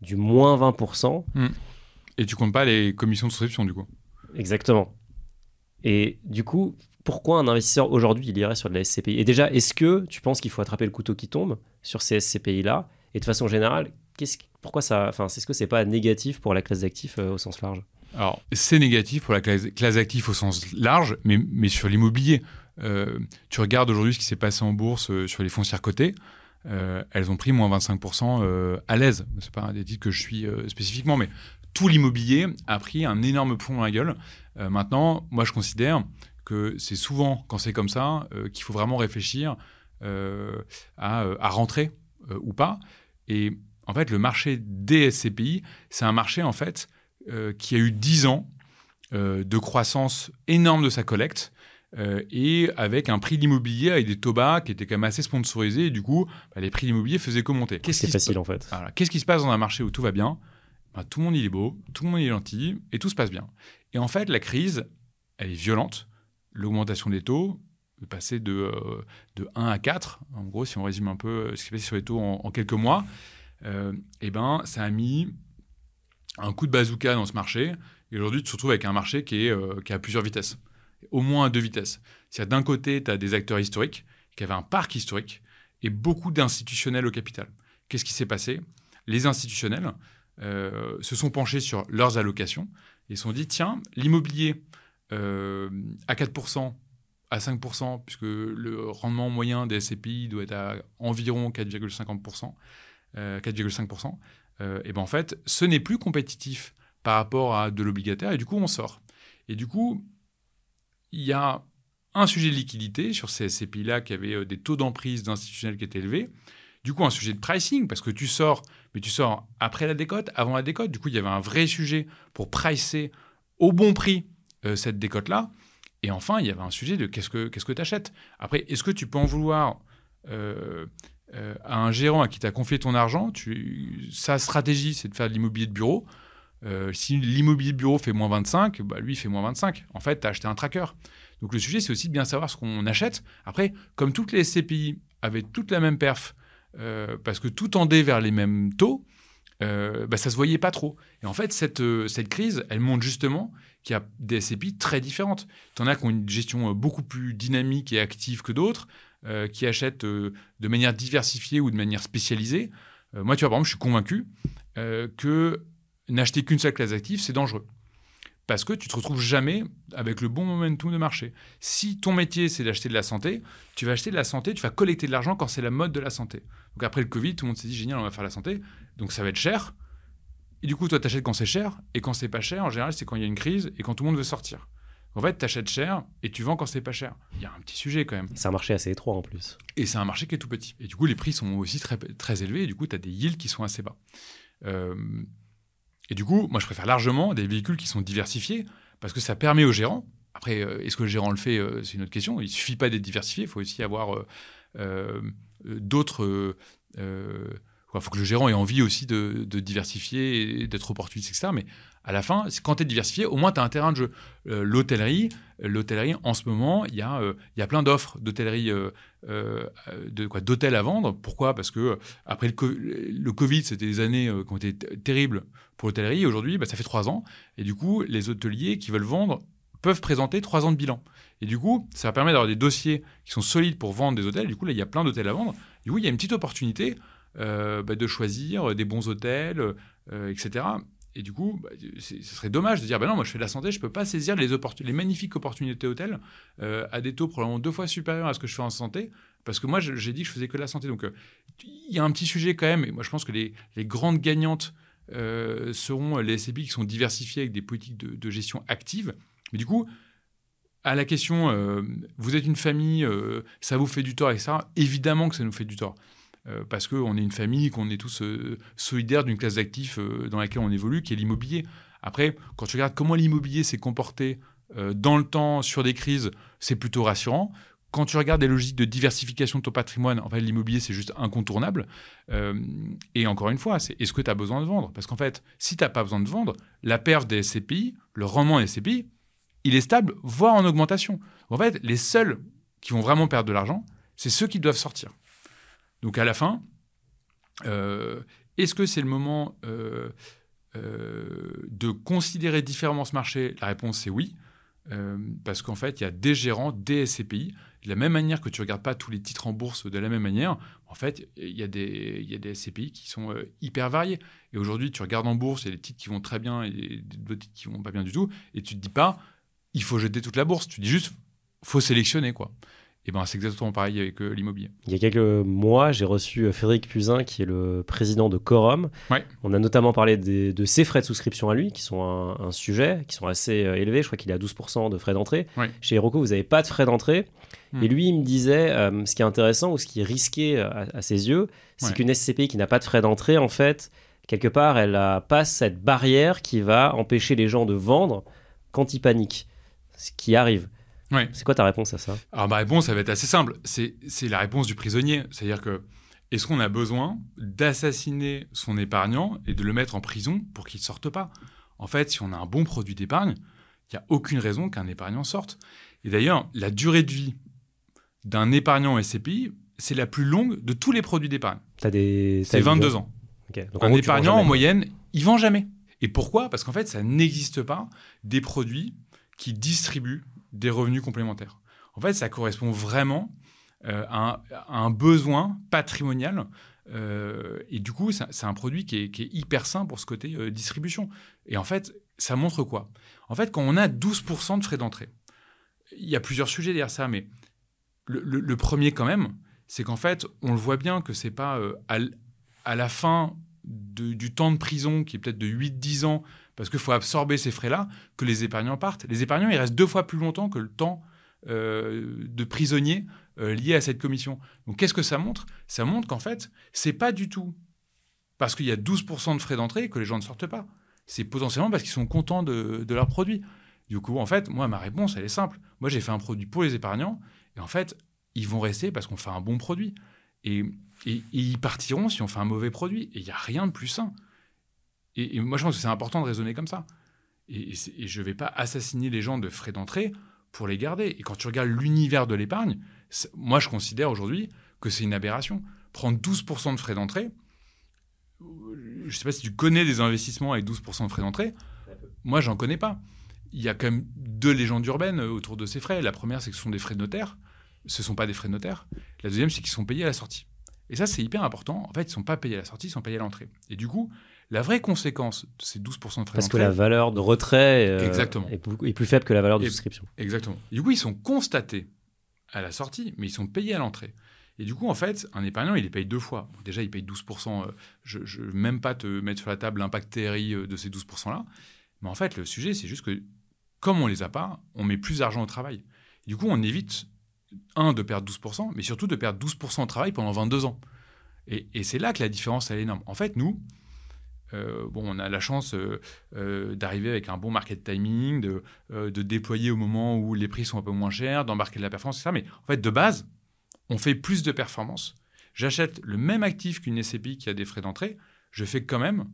du moins 20%. Hmm. Et tu comptes pas les commissions de souscription, du coup? Exactement. Et du coup, pourquoi un investisseur aujourd'hui il irait sur de la SCPI Et déjà, est-ce que tu penses qu'il faut attraper le couteau qui tombe sur ces SCPI-là Et de façon générale, qu'est-ce, pourquoi ça, enfin, est-ce que c'est pas négatif pour la classe d'actifs euh, au sens large? Alors, c'est négatif pour la classe, classe d'actifs au sens large, mais, mais sur l'immobilier. Euh, tu regardes aujourd'hui ce qui s'est passé en bourse euh, sur les foncières cotées. elles ont pris moins 25% à l'aise. C'est pas un des titres que je suis spécifiquement, mais tout l'immobilier a pris un énorme plomb dans la gueule. Euh, maintenant, moi, je considère que c'est souvent, quand c'est comme ça, euh, qu'il faut vraiment réfléchir euh, à, rentrer ou pas. Et en fait, le marché des SCPI, c'est un marché, en fait, qui a eu 10 ans de croissance énorme de sa collecte. et avec un prix de l'immobilier avec des taux bas qui étaient quand même assez sponsorisés. Et du coup, bah, les prix de l'immobilier faisaient que monter. C'est facile en fait. Qu'est-ce qui se passe dans un marché où tout va bien? Tout le monde il est beau, tout le monde est gentil et tout se passe bien. Et en fait, la crise, elle est violente. L'augmentation des taux, passer de, euh, de 1 à 4, en gros, si on résume un peu euh, ce qui s'est passé sur les taux en, quelques mois, euh, eh ben, ça a mis un coup de bazooka dans ce marché. Et aujourd'hui, tu te retrouves avec un marché qui, est, qui a plusieurs vitesses, au moins à deux vitesses. C'est-à-dire d'un côté, tu as des acteurs historiques qui avaient un parc historique et beaucoup d'institutionnels au capital. Qu'est-ce qui s'est passé? Les institutionnels se sont penchés sur leurs allocations ils se sont dit, tiens, l'immobilier euh, à 4%, à 5%, puisque le rendement moyen des SCPI doit être à environ 4,50%, 4,5%, euh, et ben en fait, ce n'est plus compétitif par rapport à de l'obligataire, et du coup, on sort. Et du coup, il y a un sujet de liquidité sur ces SCPI-là qui avaient euh, des taux d'emprise d'institutionnels qui étaient élevés. Du coup, un sujet de pricing, parce que tu sors, mais tu sors après la décote, avant la décote. Du coup, il y avait un vrai sujet pour pricer au bon prix euh, cette décote-là. Et enfin, il y avait un sujet de qu'est-ce que qu'est-ce que tu achètes. Après, est-ce que tu peux en vouloir euh, euh, à un gérant à qui tu as confié ton argent Sa stratégie, c'est de faire de l'immobilier de bureau. Si l'immobilier de bureau fait moins 25, bah, lui, il fait moins 25. En fait, tu as acheté un tracker. Donc le sujet, c'est aussi de bien savoir ce qu'on achète. Après, comme toutes les SCPI avaient toutes la même perf, euh, parce que tout tendait vers les mêmes taux, euh, bah, ça se voyait pas trop. Et en fait, cette, euh, cette crise, elle montre justement qu'il y a des SCPI très différentes. Tu en as qui ont une gestion beaucoup plus dynamique et active que d'autres, qui achètent de manière diversifiée ou de manière spécialisée. moi, tu vois, par exemple, je suis convaincu que n'acheter qu'une seule classe d'actifs, c'est dangereux parce que tu te retrouves jamais avec le bon momentum de marché. Si ton métier c'est d'acheter de la santé, tu vas acheter de la santé, tu vas collecter de l'argent quand c'est la mode de la santé. Donc après le Covid, tout le monde s'est dit génial, on va faire la santé, donc ça va être cher. Et du coup, toi, tu achètes quand c'est cher, et quand c'est pas cher, en général, c'est quand il y a une crise et quand tout le monde veut sortir. En fait, tu achètes cher et tu vends quand c'est pas cher. Il y a un petit sujet quand même. C'est un marché assez étroit en plus. Et c'est un marché qui est tout petit. Et du coup, les prix sont aussi très, très élevés, et du coup, tu as des yields qui sont assez bas. Euh, et du coup, moi, je préfère largement des véhicules qui sont diversifiés parce que ça permet aux gérants. Après, euh, est-ce que le gérant le fait euh, C'est une autre question. Il ne suffit pas d'être diversifié, il faut aussi avoir euh, d'autres. Il faut que le gérant ait envie aussi de, diversifier d'être opportuniste, etc. Mais à la fin, quand tu es diversifié, au moins tu as un terrain de jeu. l'hôtellerie, l'hôtellerie, en ce moment, il y, a, a plein d'offres d'hôtellerie, de, quoi, d'hôtels à vendre. Pourquoi? Parce que après le, Covid, c'était des années qui ont été terribles pour l'hôtellerie. Aujourd'hui, bah, ça fait trois ans. Et du coup, les hôteliers qui veulent vendre peuvent présenter trois ans de bilan. Et du coup, ça va permettre d'avoir des dossiers qui sont solides pour vendre des hôtels. Du coup, là, il y a plein d'hôtels à vendre. Du coup, il y a une petite opportunité euh, bah, de choisir des bons hôtels, euh, etc. Et du coup, bah, ce serait dommage de dire, ben non, moi je fais de la santé, je ne peux pas saisir les, magnifiques opportunités hôtels euh, à des taux probablement deux fois supérieurs à ce que je fais en santé, parce que moi j'ai dit que je faisais que de la santé. Donc il y a un petit sujet quand même, et moi je pense que les, grandes gagnantes euh, seront les SCPI qui sont diversifiés avec des politiques de, gestion active. Mais du coup, à la question, euh, vous êtes une famille, euh, ça vous fait du tort, etc. Évidemment que ça nous fait du tort. Parce qu'on est une famille, qu'on est tous solidaires d'une classe d'actifs dans laquelle on évolue, qui est l'immobilier. Après, quand tu regardes comment l'immobilier s'est comporté dans le temps sur des crises, c'est plutôt rassurant quand tu regardes les logiques de diversification de ton patrimoine, en fait, l'immobilier, c'est juste incontournable. Euh, et encore une fois, est-ce que tu as besoin de vendre? Parce qu'en fait, si tu n'as pas besoin de vendre, la perte des SCPI, le rendement des SCPI, il est stable, voire en augmentation. En fait, les seuls qui vont vraiment perdre de l'argent, c'est ceux qui doivent sortir. Donc à la fin, euh, est-ce que c'est le moment euh, de considérer différemment ce marché? La réponse, c'est oui. parce qu'en fait, il y a des gérants, des SCPI de la même manière que tu ne regardes pas tous les titres en bourse de la même manière, en fait, il y a des, SCPI qui sont euh, hyper variés. Et aujourd'hui, tu regardes en bourse, il y a des titres qui vont très bien et d'autres titres qui vont pas bien du tout. Et tu te dis pas, il faut jeter toute la bourse. Tu dis juste, faut sélectionner, quoi. Et ben, c'est exactement pareil avec euh, l'immobilier. Il y a quelques mois, j'ai reçu euh, Frédéric Puzin, qui est le président de Corum. On a notamment parlé de ses frais de souscription à lui, qui sont un, sujet, qui sont assez élevés. Je crois qu'il est à 12% de frais d'entrée. Chez Heroku, vous n'avez pas de frais d'entrée. Et lui, il me disait, euh, ce qui est intéressant ou ce qui est risqué euh, à, ses yeux, c'est qu'une SCPI qui n'a pas de frais d'entrée, en fait, quelque part, elle n'a pas cette barrière qui va empêcher les gens de vendre quand ils paniquent, ce qui arrive. C'est quoi ta réponse à ça? Alors ma réponse, ça va être assez simple. C'est la réponse du prisonnier. C'est-à-dire que est-ce qu'on a besoin d'assassiner son épargnant et de le mettre en prison pour qu'il ne sorte pas? En fait, si on a un bon produit d'épargne, il n'y a aucune raison qu'un épargnant sorte. Et d'ailleurs, la durée de vie d'un épargnant SCPI, c'est la plus longue de tous les produits d'épargne. C'est 22 ans. un épargnant, en moyenne, il vend jamais. Et pourquoi? Parce qu'en fait, ça n'existe pas des produits qui distribuent des revenus complémentaires. En fait, ça correspond vraiment euh, à, un, besoin patrimonial. Euh, et du coup, c'est un produit qui est, hyper sain pour ce côté euh, distribution. Et en fait, ça montre quoi? En fait, quand on a 12% de frais d'entrée, il y a plusieurs sujets derrière ça, mais le, premier quand même, c'est qu'en fait, on le voit bien que c'est pas à, la fin du temps de prison, qui est peut-être de 8-10 ans, parce qu'il faut absorber ces frais-là, que les épargnants partent. Les épargnants, ils restent deux fois plus longtemps que le temps euh, de prisonnier euh, lié à cette commission. Donc qu'est-ce que ça montre? Ça montre qu'en fait, c'est pas du tout parce qu'il y a 12% de frais d'entrée que les gens ne sortent pas. C'est potentiellement parce qu'ils sont contents de, leur produit. Du coup, en fait, moi, ma réponse, elle est simple. Moi, j'ai fait un produit pour les épargnants et en fait, ils vont rester parce qu'on fait un bon produit. Et, ils partiront si on fait un mauvais produit. Et il n'y a rien de plus sain. Et, moi, je pense que c'est important de raisonner comme ça. Et, je ne vais pas assassiner les gens de frais d'entrée pour les garder. Et quand tu regardes l'univers de l'épargne, moi, je considère aujourd'hui que c'est une aberration. Prendre 12% de frais d'entrée, je ne sais pas si tu connais des investissements avec 12% de frais d'entrée. Moi, j'en connais pas. Il y a quand même deux légendes urbaines autour de ces frais. La première, c'est que ce sont des frais de notaire. Ce ne sont pas des frais de notaire. La deuxième, c'est qu'ils sont payés à la sortie. Et ça, c'est hyper important. En fait, ils ne sont pas payés à la sortie, ils sont payés à l'entrée. Et du coup, la vraie conséquence de ces 12% de frais Parce que la valeur de retrait euh, est, plus faible que la valeur de souscription. Exactement. Du coup, ils sont constatés à la sortie, mais ils sont payés à l'entrée. Et du coup, en fait, un épargnant, il les paye deux fois. déjà, il paye 12%. Euh, je ne veux même pas te mettre sur la table l'impact TRI euh, de ces 12%-là. Mais en fait, le sujet, c'est juste que comme on les a pas, on met plus d'argent au travail. du coup, on évite, un, de perdre 12%, mais surtout de perdre 12% au travail pendant 22 ans. Et, c'est là que la différence, elle est énorme. En fait, nous, euh, bon, on a la chance euh, euh, d'arriver avec un bon market timing, de, de, déployer au moment où les prix sont un peu moins chers, d'embarquer de la performance, etc. Mais en fait, de base, on fait plus de performance. J'achète le même actif qu'une SCPI qui a des frais d'entrée, je fais quand même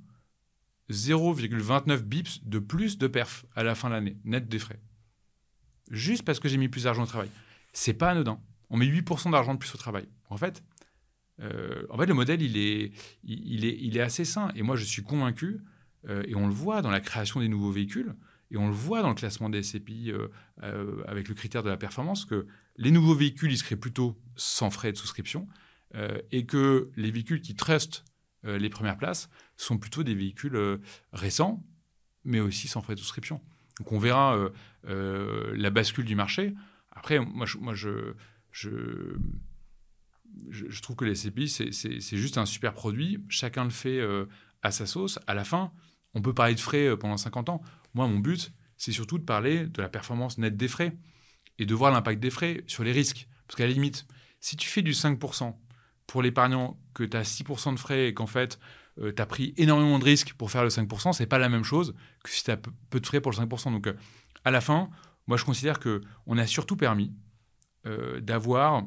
0,29 bips de plus de perf à la fin de l'année, net des frais. Juste parce que j'ai mis plus d'argent au travail. C'est pas anodin. On met 8% d'argent de plus au travail. En fait, euh, en fait, le modèle, il est, il, est, il est assez sain. Et moi, je suis convaincu, euh, et on le voit dans la création des nouveaux véhicules, et on le voit dans le classement des SCPI euh, avec le critère de la performance, que les nouveaux véhicules, ils seraient plutôt sans frais de souscription, et que les véhicules qui trustent les premières places sont plutôt des véhicules récents, mais aussi sans frais de souscription. Donc on verra la bascule du marché. Après, moi, je, je, trouve que les SCPI, c'est juste un super produit. Chacun le fait euh, à sa sauce. À la fin, on peut parler de frais euh, pendant 50 ans. Moi, mon but, c'est surtout de parler de la performance nette des frais et de voir l'impact des frais sur les risques. Parce qu'à la limite, si tu fais du 5% pour l'épargnant, que tu as 6% de frais et qu'en fait, euh, tu as pris énormément de risques pour faire le 5%, c'est pas la même chose que si tu as peu de frais pour le 5%. Donc, à la fin, moi, je considère qu'on a surtout permis d'avoir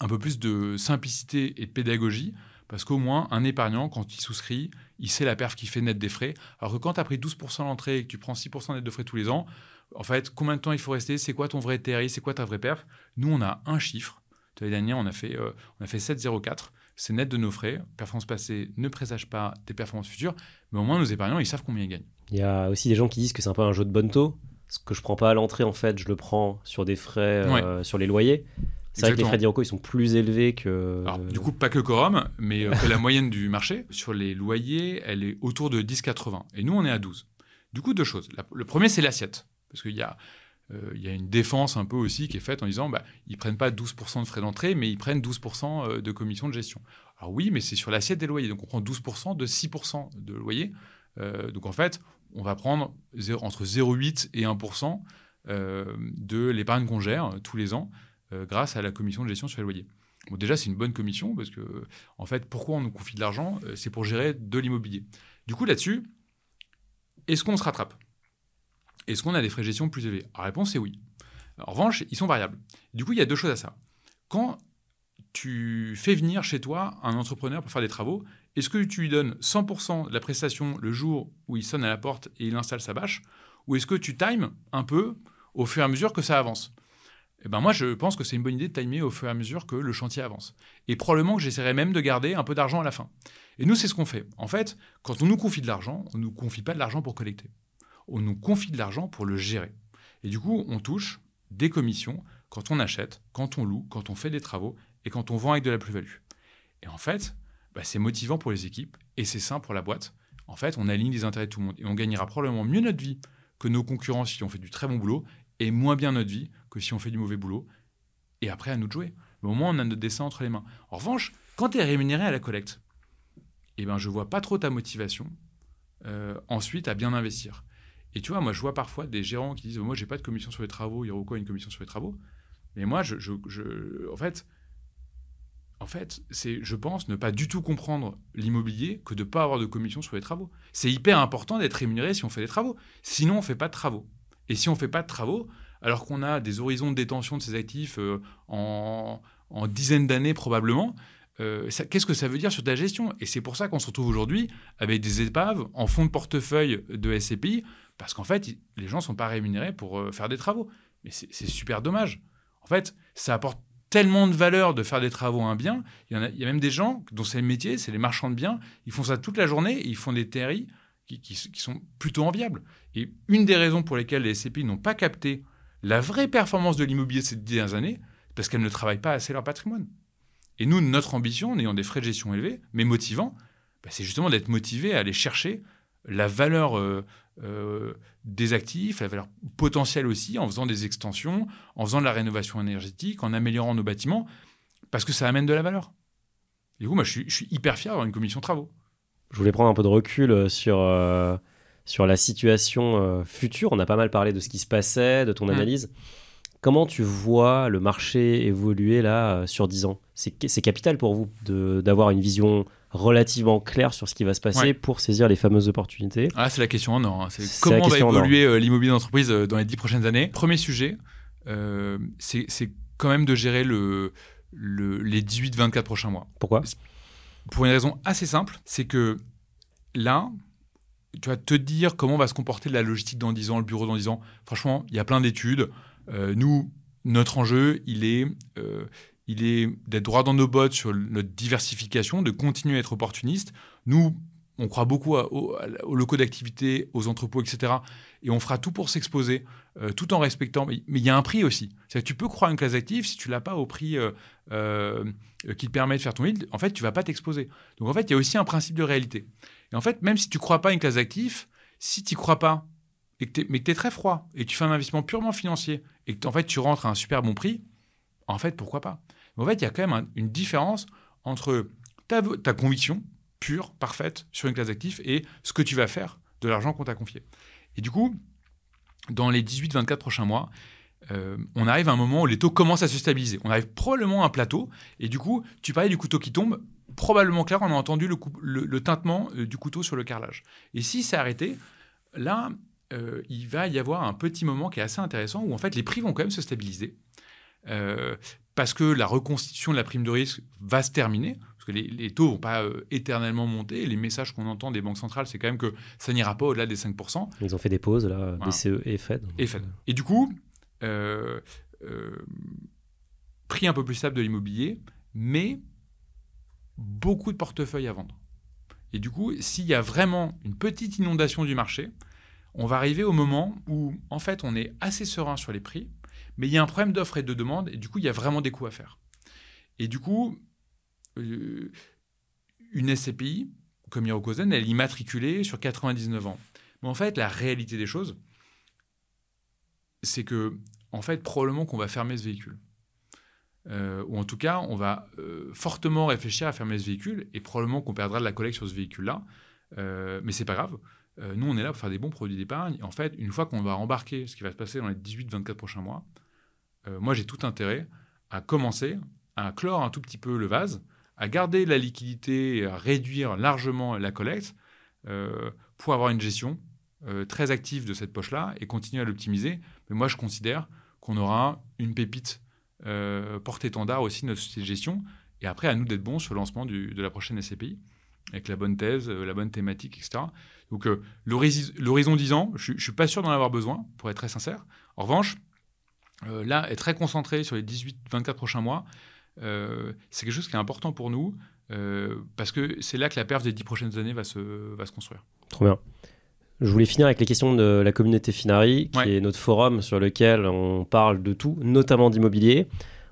un peu plus de simplicité et de pédagogie, parce qu'au moins, un épargnant, quand il souscrit, il sait la perf qui fait net des frais. Alors que quand tu as pris 12% l'entrée et que tu prends 6% net de frais tous les ans, en fait, combien de temps il faut rester? C'est quoi ton vrai TRI C'est quoi ta vraie perf? Nous, on a un chiffre. L'année dernière, on a fait, euh, on a fait 7,04. C'est net de nos frais. Performance passée ne présage pas des performances futures, mais au moins, nos épargnants, ils savent combien ils gagnent. Il y a aussi des gens qui disent que c'est un peu un jeu de bonne taux. Ce que je prends pas à l'entrée, en fait, je le prends sur des frais, euh, sur les loyers. C'est vrai que les frais d'IROCO, ils sont plus élevés que. Alors, du coup, pas que Corum, mais euh, que la moyenne du marché. Sur les loyers, elle est autour de 10,80. Et nous, on est à 12. Du coup, deux choses. le premier, c'est l'assiette. Parce qu'il y a. Euh, il y a une défense un peu aussi qui est faite en disant bah, ils prennent pas 12% de frais d'entrée, mais ils prennent 12% euh, de commission de gestion. Alors oui, mais c'est sur l'assiette des loyers. Donc on prend 12% de 6% de loyer. donc en fait, on va prendre entre 0,8 et 1% de l'épargne qu'on gère tous les ans. Euh, grâce à la commission de gestion sur les loyers. Bon, déjà, c'est une bonne commission parce que, en fait, pourquoi on nous confie de l'argent euh, C'est pour gérer de l'immobilier. Du coup, là-dessus, est-ce qu'on se rattrape? Est-ce qu'on a des frais de gestion plus élevés? La réponse est oui. En revanche, ils sont variables. Du coup, il y a deux choses à ça. Quand tu fais venir chez toi un entrepreneur pour faire des travaux, est-ce que tu lui donnes 100% de la prestation le jour où il sonne à la porte et il installe sa bâche? Ou est-ce que tu times un peu au fur et à mesure que ça avance? Eh ben moi, je pense que c'est une bonne idée de timer au fur et à mesure que le chantier avance. Et probablement que j'essaierai même de garder un peu d'argent à la fin. Et nous, c'est ce qu'on fait. En fait, quand on nous confie de l'argent, on ne nous confie pas de l'argent pour collecter. On nous confie de l'argent pour le gérer. Et du coup, on touche des commissions quand on achète, quand on loue, quand on fait des travaux et quand on vend avec de la plus-value. Et en fait, bah, c'est motivant pour les équipes et c'est sain pour la boîte. En fait, on aligne les intérêts de tout le monde et on gagnera probablement mieux notre vie que nos concurrents qui ont fait du très bon boulot et moins bien notre vie si on fait du mauvais boulot. Et après, à nous de jouer. Au moins, on a notre dessin entre les mains. En revanche, quand tu es rémunéré à la collecte, eh ben, je vois pas trop ta motivation euh, ensuite à bien investir. Et tu vois, moi, je vois parfois des gérants qui disent Moi, j'ai pas de commission sur les travaux, il y aura quoi une commission sur les travaux? Mais moi, je, en fait, en fait, c'est, je pense, ne pas du tout comprendre l'immobilier que de ne pas avoir de commission sur les travaux. C'est hyper important d'être rémunéré si on fait des travaux. Sinon, on ne fait pas de travaux. Et si on ne fait pas de travaux, alors qu'on a des horizons de détention de ces actifs euh, en, dizaines d'années probablement, euh, qu'est-ce que ça veut dire sur ta gestion? Et c'est pour ça qu'on se retrouve aujourd'hui avec des épaves en fonds de portefeuille de SCPI, parce qu'en fait, les gens ne sont pas rémunérés pour euh, faire des travaux. Mais c'est super dommage. En fait, ça apporte tellement de valeur de faire des travaux à un bien. Il y, a, même des gens dont c'est le métier, c'est les marchands de biens. Ils font ça toute la journée et ils font des TRI qui, qui, sont plutôt enviables. Et une des raisons pour lesquelles les SCPI n'ont pas capté la vraie performance de l'immobilier ces dernières années, parce qu'elles ne travaillent pas assez leur patrimoine. Et nous, notre ambition, en ayant des frais de gestion élevés, mais motivants, bah, c'est justement d'être motivé à aller chercher la valeur euh, euh, des actifs, la valeur potentielle aussi, en faisant des extensions, en faisant de la rénovation énergétique, en améliorant nos bâtiments, parce que ça amène de la valeur. du coup, moi, je suis, hyper fier d'avoir une commission travaux. Je voulais prendre un peu de recul euh, sur, la situation future. On a pas mal parlé de ce qui se passait, de ton mmh. analyse. Comment tu vois le marché évoluer là sur 10 ans? C'est capital pour vous d'avoir une vision relativement claire sur ce qui va se passer pour saisir les fameuses opportunités? Ah, C'est la question en or. Hein. C'est comment va évoluer euh, l'immobilier d'entreprise euh, dans les 10 prochaines années? Premier sujet, euh, c'est quand même de gérer le, les 18-24 prochains mois. Pourquoi? Pour une raison assez simple, c'est que là, tu vas te dire comment va se comporter la logistique dans 10 ans, le bureau dans 10 ans. Franchement, il y a plein d'études. Euh, nous, notre enjeu, il est, euh, il est d'être droit dans nos bottes sur notre diversification, de continuer à être opportuniste. Nous, on croit beaucoup aux, locaux d'activité, aux entrepôts, etc. Et on fera tout pour s'exposer, euh, tout en respectant. Mais il y a un prix aussi. C'est tu peux croire une classe active si tu l'as pas au prix qui te permet de faire ton yield. En fait, tu vas pas t'exposer. Donc en fait, il y a aussi un principe de réalité. Et en fait, même si tu crois pas une classe active, si tu crois pas mais que tu es très froid et que tu fais un investissement purement financier et que en fait tu rentres à un super bon prix, en fait, pourquoi pas? Mais en fait, il y a quand même une différence entre ta, conviction pure, parfaite sur une classe d'actifs et ce que tu vas faire de l'argent qu'on t'a confié. Et du coup, dans les 18-24 prochains mois, euh, on arrive à un moment où les taux commencent à se stabiliser. On arrive probablement à un plateau et du coup, tu parlais du couteau qui tombe. Probablement clair, on a entendu le, le, tintement euh, du couteau sur le carrelage. Et si c'est arrêté, là, euh, il va y avoir un petit moment qui est assez intéressant où en fait les prix vont quand même se stabiliser. Parce que la reconstitution de la prime de risque va se terminer, que les, taux ne vont pas euh, éternellement monter. Les messages qu'on entend des banques centrales, c'est quand même que ça n'ira pas au-delà des 5%. Ils ont fait des pauses, là, BCE et Fed. Et Fed. Et du coup, prix un peu plus stable de l'immobilier, mais beaucoup de portefeuilles à vendre. Et du coup, s'il y a vraiment une petite inondation du marché, on va arriver au moment où, en fait, on est assez serein sur les prix, mais il y a un problème d'offre et de demande, et du coup, il y a vraiment des coûts à faire. Et du coup, euh, une SCPI, comme Hirokozen, elle est immatriculée sur 99 ans. Mais en fait, la réalité des choses, c'est que, en fait, probablement qu'on va fermer ce véhicule. Euh, ou en tout cas, on va euh, fortement réfléchir à fermer ce véhicule, et probablement qu'on perdra de la collecte sur ce véhicule-là. mais c'est pas grave. Euh, nous, on est là pour faire des bons produits d'épargne. En fait, une fois qu'on va embarquer ce qui va se passer dans les 18-24 prochains mois, euh, moi, j'ai tout intérêt à commencer à clore un tout petit peu le vase, à garder la liquidité à réduire largement la collecte euh, pour avoir une gestion très active de cette poche-là et continuer à l'optimiser. Mais moi, je considère qu'on aura une pépite porte-étendard aussi de notre gestion. Et après, à nous d'être bons sur le lancement de la prochaine SCPI avec la bonne thèse, la bonne thématique, etc. Donc euh, l'horizon 10 ans, je ne suis pas sûr d'en avoir besoin, pour être très sincère. En revanche, euh, là, être très concentré sur les 18-24 prochains mois, euh, c'est quelque chose qui est important pour nous, parce que c'est là que la perf des 10 prochaines années va se, va se construire. Trop bien. Je voulais finir avec les questions de la communauté Finari, qui est notre forum sur lequel on parle de tout, notamment d'immobilier.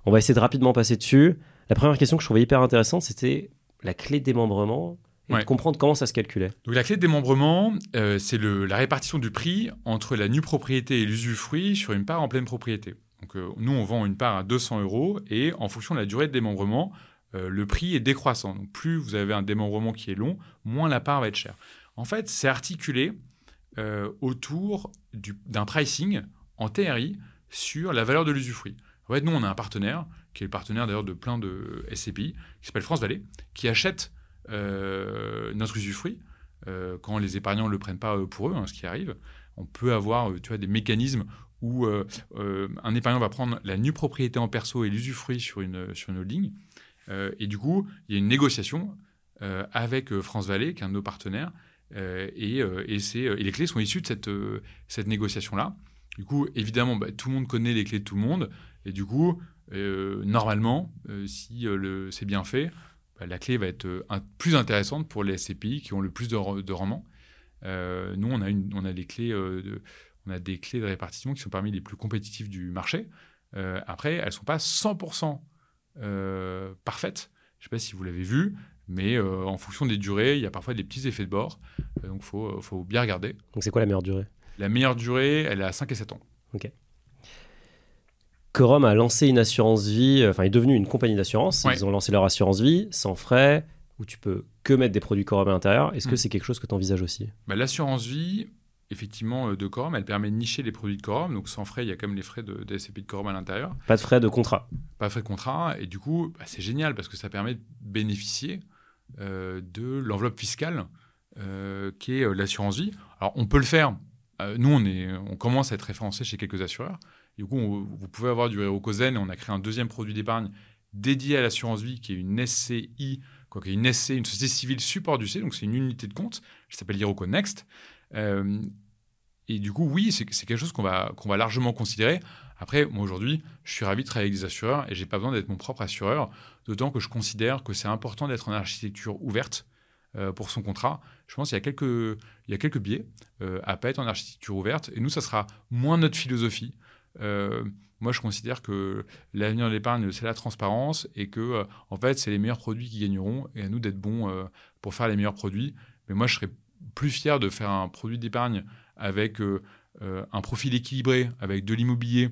On va essayer de rapidement passer dessus. La première question que je trouvais hyper intéressante, c'était la clé de démembrement et de comprendre comment ça se calculait. Donc la clé de démembrement, euh, c'est la répartition du prix entre la nue propriété et l'usufruit sur une part en pleine propriété. Donc euh, nous, on vend une part à 200 euros et en fonction de la durée de démembrement, euh, le prix est décroissant. Donc plus vous avez un démembrement qui est long, moins la part va être chère. En fait, c'est articulé autour d'un pricing en TRI sur la valeur de l'usufruit. En nous, on a un partenaire, qui est le partenaire d'ailleurs de plein de SCPI, qui s'appelle France Vallée, qui achète euh, notre usufruit, euh, quand les épargnants ne le prennent pas euh, pour eux, hein, ce qui arrive, on peut avoir des mécanismes où un épargnant va prendre la nue propriété en perso et l'usufruit sur une, sur une holding. et du coup, il y a une négociation avec France Vallée, qui est un de nos partenaires, et, les clés sont issues de cette, cette négociation-là. Du coup, évidemment, bah, tout le monde connaît les clés de tout le monde, et du coup, normalement, si c'est bien fait, bah, la clé va être plus intéressante pour les SCPI qui ont le plus de, de rendement. nous, on a, une, on a des clés on a des clés de répartition qui sont parmi les plus compétitives du marché. Euh, après, elles ne sont pas 100% euh, parfaites. Je ne sais pas si vous l'avez vu, mais euh, en fonction des durées, il y a parfois des petits effets de bord. donc, il faut, faut, bien regarder. Donc, c'est quoi la meilleure durée? La meilleure durée, elle est à 5 et 7 ans. OK. Corum a lancé une assurance vie, enfin, est devenu une compagnie d'assurance. Ils ont lancé leur assurance vie sans frais, où tu peux que mettre des produits Corum à l'intérieur. Est-ce que mm. c'est quelque chose que tu envisages aussi? Bah, L'assurance vie, effectivement euh, de quorum. Elle permet de nicher les produits de quorum. Donc sans frais, il y a quand même les frais de, de SCP de quorum à l'intérieur. Pas de frais de contrat. Pas de frais de contrat. Et du coup, bah, c'est génial parce que ça permet de bénéficier euh, de l'enveloppe fiscale euh, qui est l'assurance vie. Alors on peut le faire. nous, on, est, on commence à être référencé chez quelques assureurs. Du coup, vous pouvez avoir du Hérocosen et on a créé un deuxième produit d'épargne dédié à l'assurance vie qui est une SCI, quoi, qui est une SC, une société civile support du C, donc c'est une unité de compte, qui s'appelle Hiroco Next. Euh, et du coup, oui, c'est quelque chose qu'on va, qu'on va largement considérer. Après, moi aujourd'hui, je suis ravi de travailler avec des assureurs et j'ai pas besoin d'être mon propre assureur, d'autant que je considère que c'est important d'être en architecture ouverte euh, pour son contrat. Je pense qu'il y a quelques, y a quelques biais euh, à pas être en architecture ouverte et nous, ça sera moins notre philosophie. moi, je considère que l'avenir de l'épargne, c'est la transparence et que, en fait, c'est les meilleurs produits qui gagneront et à nous d'être bons pour faire les meilleurs produits. Mais moi, je serais plus fier de faire un produit d'épargne avec euh, euh, un profil équilibré, avec de l'immobilier,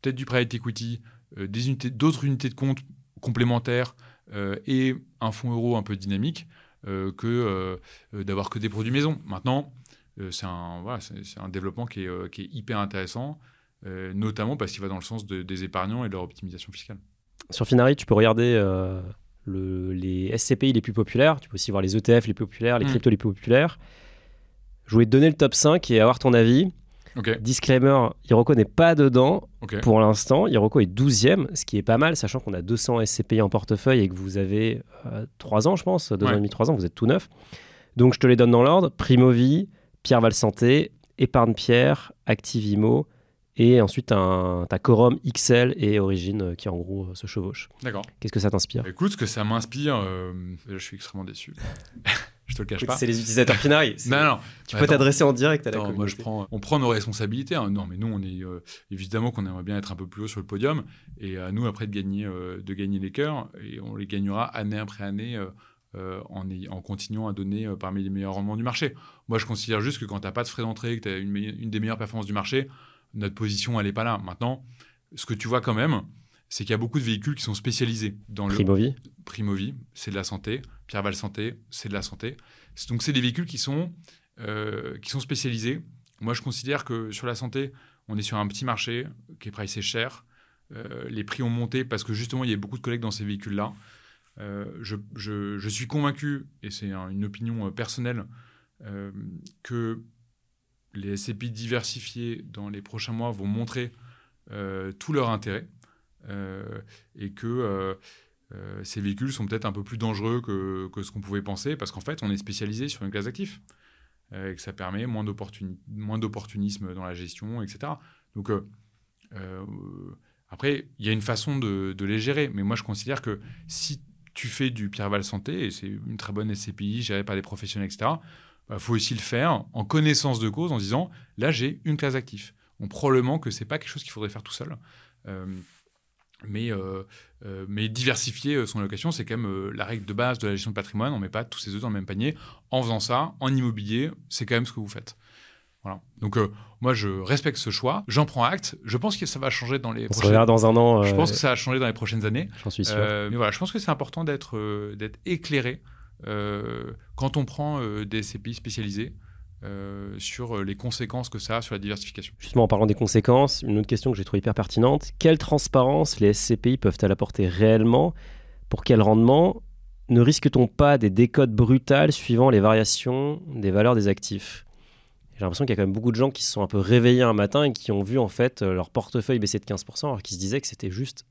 peut-être du private equity, euh, d'autres unités de compte complémentaires et un fonds euro un peu dynamique que d'avoir que des produits maison. Maintenant, c'est un, développement qui est hyper intéressant, notamment parce qu'il va dans le sens des épargnants et de leur optimisation fiscale. Sur Finari, tu peux regarder les SCPI les plus populaires. Tu peux aussi voir les ETF les plus populaires, les hmm. cryptos les plus populaires. Je voulais te donner le top 5 et avoir ton avis. Disclaimer, Hiroko n'est pas dedans pour l'instant. Hiroko est 12e, ce qui est pas mal, sachant qu'on a 200 SCPI en portefeuille et que vous avez 3 euh, ans, je pense, 2 ans et demi, 3 ans, vous êtes tout neuf. Donc je te les donne dans l'ordre. Primovi, Pierre Val Santé, Épargne Pierre, Activimo, et ensuite, un, ta Quorum XL et Origine euh, qui en gros euh, se chevauchent. D'accord. Qu'est-ce que ça t'inspire? Écoute, ce que ça m'inspire, euh, je suis extrêmement déçu. je te le cache pas. C'est les utilisateurs finaux. non, non. Tu peux t'adresser en direct à la communauté. Moi, je prends, on prend nos responsabilités. Hein. Non, mais nous, on est évidemment qu'on aimerait bien être un peu plus haut sur le podium. Et à nous, après, de gagner, de gagner les cœurs. Et on les gagnera année après année. en, en, continuant à donner parmi les meilleurs rendements du marché. Moi, je considère juste que quand tu n'as pas de frais d'entrée, que tu as une, une, des meilleures performances du marché, notre position, elle n'est pas là. Maintenant, ce que tu vois quand même, c'est qu'il y a beaucoup de véhicules qui sont spécialisés dans le. Primovi Primovi, c'est de la santé. Pierre Val Santé, c'est de la santé. Donc, c'est des véhicules qui sont, euh, qui sont spécialisés. Moi, je considère que sur la santé, on est sur un petit marché qui est pricé cher. Euh, les prix ont monté parce que justement, il y a beaucoup de collègues dans ces véhicules-là. Euh, je, je, je, suis convaincu, et c'est une opinion personnelle, que les SCPI diversifiés dans les prochains mois vont montrer euh, tout leur intérêt euh, et que euh, ces véhicules sont peut-être un peu plus dangereux que, ce qu'on pouvait penser parce qu'en fait, on est spécialisé sur une classe d'actifs et que ça permet moins d'opportunisme dans la gestion, etc. Donc, après, il y a une façon de, les gérer, mais moi, je considère que si tu fais du Pierre Santé, et c'est une très bonne SCPI gérée par des professionnels, etc., il bah, faut aussi le faire en connaissance de cause, en disant là, j'ai une classe d'actifs. On probablement que c'est pas quelque chose qu'il faudrait faire tout seul. Euh, mais, euh, euh, mais diversifier son allocation, c'est quand même la règle de base de la gestion de patrimoine. On ne met pas tous ses œufs dans le même panier. En faisant ça, en immobilier, c'est quand même ce que vous faites. Voilà. Donc moi, je respecte ce choix. J'en prends acte. Je pense que ça va changer dans les. On prochaines... se dans un an. Je pense que ça va changer dans les prochaines années. J'en suis sûr. mais voilà, je pense que c'est important d'être d'être éclairé quand on prend euh, des SCPI spécialisés euh, sur les conséquences que ça a sur la diversification. Justement, en parlant des conséquences, une autre question que j'ai trouvée hyper pertinente. Quelle transparence les SCPI peuvent-elles apporter réellement? Pour quel rendement? Ne risque-t-on pas des décodes brutales suivant les variations des valeurs des actifs? J'ai l'impression qu'il y a quand même beaucoup de gens qui se sont un peu réveillés un matin et qui ont vu en fait leur portefeuille baisser de 15% alors qu'ils se disaient que c'était juste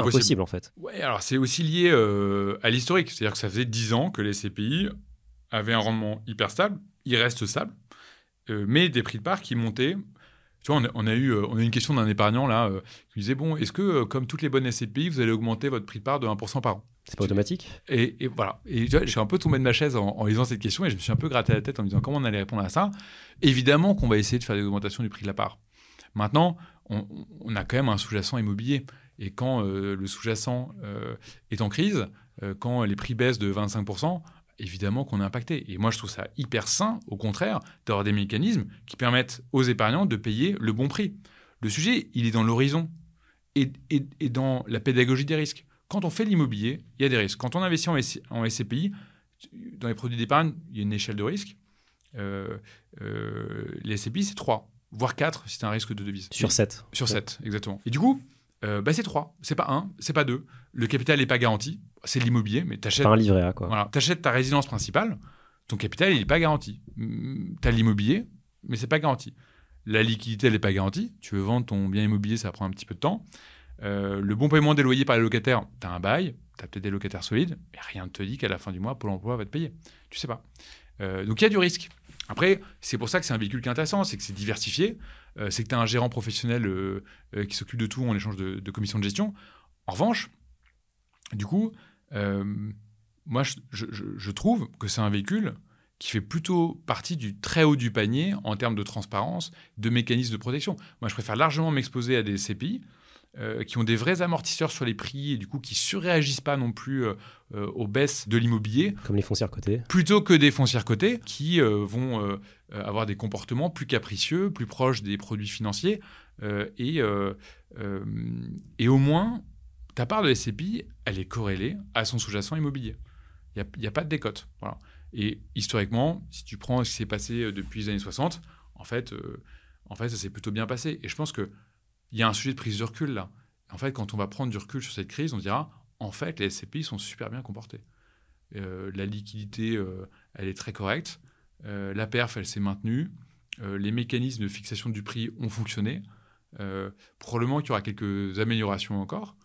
impossible en fait. Ouais, alors c'est aussi lié euh, à l'historique. C'est-à-dire que ça faisait 10 ans que les SCPI avaient un rendement hyper stable, ils restent stables, euh, mais des prix de part qui montaient. Tu vois, on a, eu, on a eu une question d'un épargnant là qui disait Bon, est-ce que, comme toutes les bonnes SCPI, vous allez augmenter votre prix de part de 1% par an? C'est pas automatique? Et, voilà. Et j'ai un peu tombé de ma chaise en, lisant cette question et je me suis un peu gratté la tête en me disant comment on allait répondre à ça? Évidemment qu'on va essayer de faire des augmentations du prix de la part. Maintenant, on, a quand même un sous-jacent immobilier. Et quand euh, le sous-jacent euh, est en crise, euh, quand les prix baissent de 25%, évidemment qu'on est impacté. Et moi, je trouve ça hyper sain, au contraire, d'avoir des mécanismes qui permettent aux épargnants de payer le bon prix. Le sujet, il est dans l'horizon et, dans la pédagogie des risques. Quand on fait l'immobilier, il y a des risques. Quand on investit en, SCPI, dans les produits d'épargne, il y a une échelle de risque. les SCPI, c'est 3 voire 4 si c'est un risque de devise. Sur 7. Sur 7, exactement. Et du coup, euh, bah c'est 3, c'est pas 1, c'est pas 2. Le capital n'est pas garanti, c'est l'immobilier, mais t'achètes. Un livret A, quoi. Voilà, t'achètes ta résidence principale, ton capital, il n'est pas garanti. Mm, t'as l'immobilier, mais c'est pas garanti. La liquidité, elle n'est pas garantie. Tu veux vendre ton bien immobilier, ça prend un petit peu de temps. Euh, le bon paiement des loyers par les locataires, tu as un bail, tu as peut-être des locataires solides, mais rien ne te dit qu'à la fin du mois, Pôle emploi va te payer. Tu sais pas. Euh, donc il y a du risque. Après, c'est pour ça que c'est un véhicule qui est intéressant, c'est que c'est diversifié, c'est que tu as un gérant professionnel euh, euh, qui s'occupe de tout en échange de, de, commission de gestion. En revanche, du coup, moi, je, trouve que c'est un véhicule qui fait plutôt partie du très haut du panier en termes de transparence, de mécanismes de protection. Moi, je préfère largement m'exposer à des CPI euh, qui ont des vrais amortisseurs sur les prix et du coup qui surréagissent pas non plus euh, euh, aux baisses de l'immobilier. Comme les foncières cotées. Plutôt que des foncières cotées qui vont avoir des comportements plus capricieux, plus proches des produits financiers. et, et au moins, ta part de SCPI, elle est corrélée à son sous-jacent immobilier. Il n'y a, a, pas de décote. Voilà. Et historiquement, si tu prends ce qui s'est passé depuis les années 60, en fait, en fait ça s'est plutôt bien passé. Et je pense que il y a un sujet de prise de recul là. En fait, quand on va prendre du recul sur cette crise, on dira en fait, les SCPI sont super bien comportés. Euh, la liquidité, euh, elle est très correcte. Euh, la perf, elle s'est maintenue. les mécanismes de fixation du prix ont fonctionné. probablement qu'il y aura quelques améliorations encore,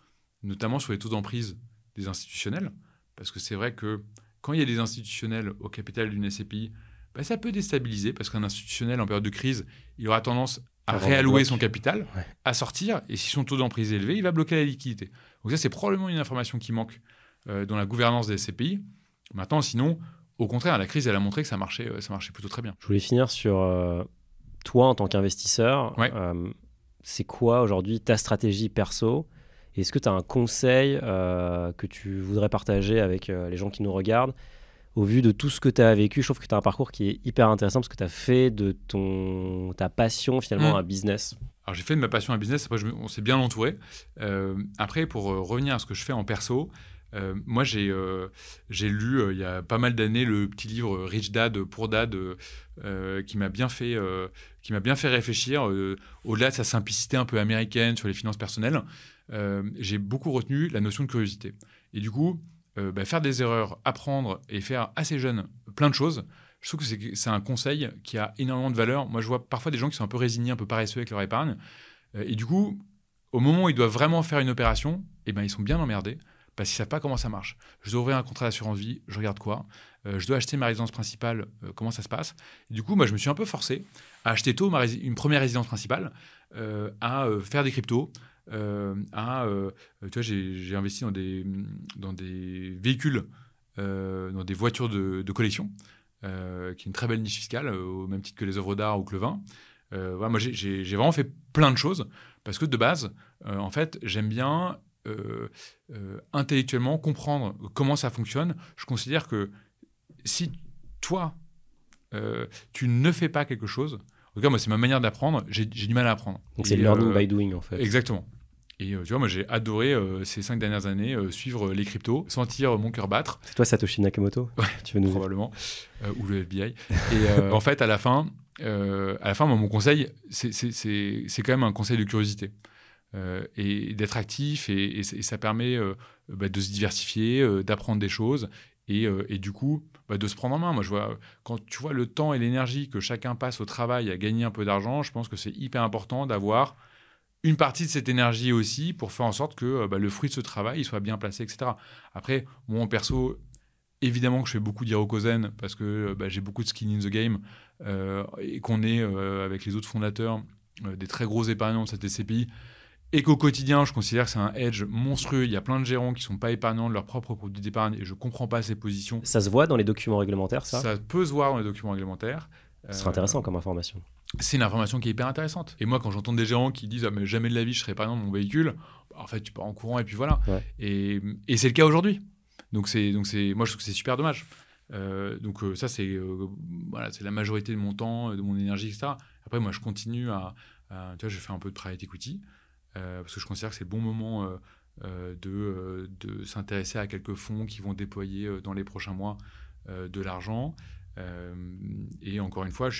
notamment sur les taux d'emprise des institutionnels. Parce que c'est vrai que quand il y a des institutionnels au capital d'une SCPI, bah, ça peut déstabiliser parce qu'un institutionnel en période de crise, il aura tendance à réallouer son capital, à sortir, et si son taux d'emprise est élevé, il va bloquer la liquidité. Donc ça, c'est probablement une information qui manque euh, dans la gouvernance des SCPI. Maintenant, sinon, au contraire, la crise, elle a montré que ça marchait, euh, ça marchait plutôt très bien. Je voulais finir sur euh, toi en tant qu'investisseur. c'est quoi aujourd'hui ta stratégie perso? Est-ce que tu as un conseil que tu voudrais partager avec les gens qui nous regardent? Au vu de tout ce que tu as vécu, je trouve que tu as un parcours qui est hyper intéressant parce que tu as fait de ton, ta passion finalement mm. un business. Alors j'ai fait de ma passion un business, après on s'est bien entouré. Euh, après, pour euh, revenir à ce que je fais en perso, euh, moi j'ai lu il y a pas mal d'années le petit livre Rich Dad pour Dad qui m'a bien fait qui m'a bien fait réfléchir au-delà de sa simplicité un peu américaine sur les finances personnelles. j'ai beaucoup retenu la notion de curiosité. Et du coup, euh, bah, faire des erreurs, apprendre et faire assez jeune plein de choses, je trouve que c'est un conseil qui a énormément de valeur. Moi, je vois parfois des gens qui sont un peu résignés, un peu paresseux avec leur épargne. Euh, et du coup, au moment où ils doivent vraiment faire une opération, eh ben, ils sont bien emmerdés parce qu'ils ne savent pas comment ça marche. Je dois ouvrir un contrat d'assurance vie, je regarde quoi euh, Je dois acheter ma résidence principale, comment ça se passe Du coup, moi, je me suis un peu forcé à acheter tôt ma une première résidence principale, à faire des cryptos, à, euh, tu vois, j'ai investi dans des, dans des véhicules, euh, dans des voitures de, collection, qui est une très belle niche fiscale, au même titre que les œuvres d'art ou que le vin. voilà, moi, j'ai vraiment fait plein de choses parce que de base, en fait, j'aime bien intellectuellement comprendre comment ça fonctionne. Je considère que si toi, tu ne fais pas quelque chose, en tout cas, moi, c'est ma manière d'apprendre, j'ai du mal à apprendre. Donc, c'est learning by doing, en fait. Exactement. Et euh, tu vois, moi j'ai adoré euh, ces cinq dernières années euh, suivre les cryptos, sentir mon cœur battre. C'est toi Satoshi Nakamoto Ouais, tu veux nous probablement, ou le FBI. Et en fait, à la fin, à la fin, mon conseil, c'est quand même un conseil de curiosité. et d'être actif, et, ça permet bah, de se diversifier, d'apprendre des choses, et, et du coup, bah, de se prendre en main. Moi, je vois, quand tu vois le temps et l'énergie que chacun passe au travail à gagner un peu d'argent, je pense que c'est hyper important d'avoir une partie de cette énergie aussi pour faire en sorte que bah, le fruit de ce travail il soit bien placé, etc. Après, moi, perso, évidemment que je fais beaucoup d'Hirokozen parce que bah, j'ai beaucoup de skin in the game et qu'on est avec les autres fondateurs des très gros épargnants de cette SCPI et qu'au quotidien, je considère que c'est un edge monstrueux. Il y a plein de gérants qui sont pas épargnants de leur propre produit d'épargne et je comprends pas ces positions. Ça se voit dans les documents réglementaires, ça? Ça peut se voir dans les documents réglementaires. Ce serait intéressant comme information. C'est une information qui est hyper intéressante. Et moi, quand j'entends des gérants qui disent ah, mais jamais de la vie je serai épargnant de mon véhicule, bah, en fait, tu pars en courant et puis voilà. Et, et c'est le cas aujourd'hui. Donc, c'est, donc c'est, moi, je trouve que c'est super dommage. Euh, donc, euh, ça, c'est, euh, voilà, c'est la majorité de mon temps, de mon énergie, etc. Après, moi, je continue à. tu vois, je fais un peu de private equity. Parce que je considère que c'est le bon moment de, de s'intéresser à quelques fonds qui vont déployer dans les prochains mois de l'argent. Et encore une fois,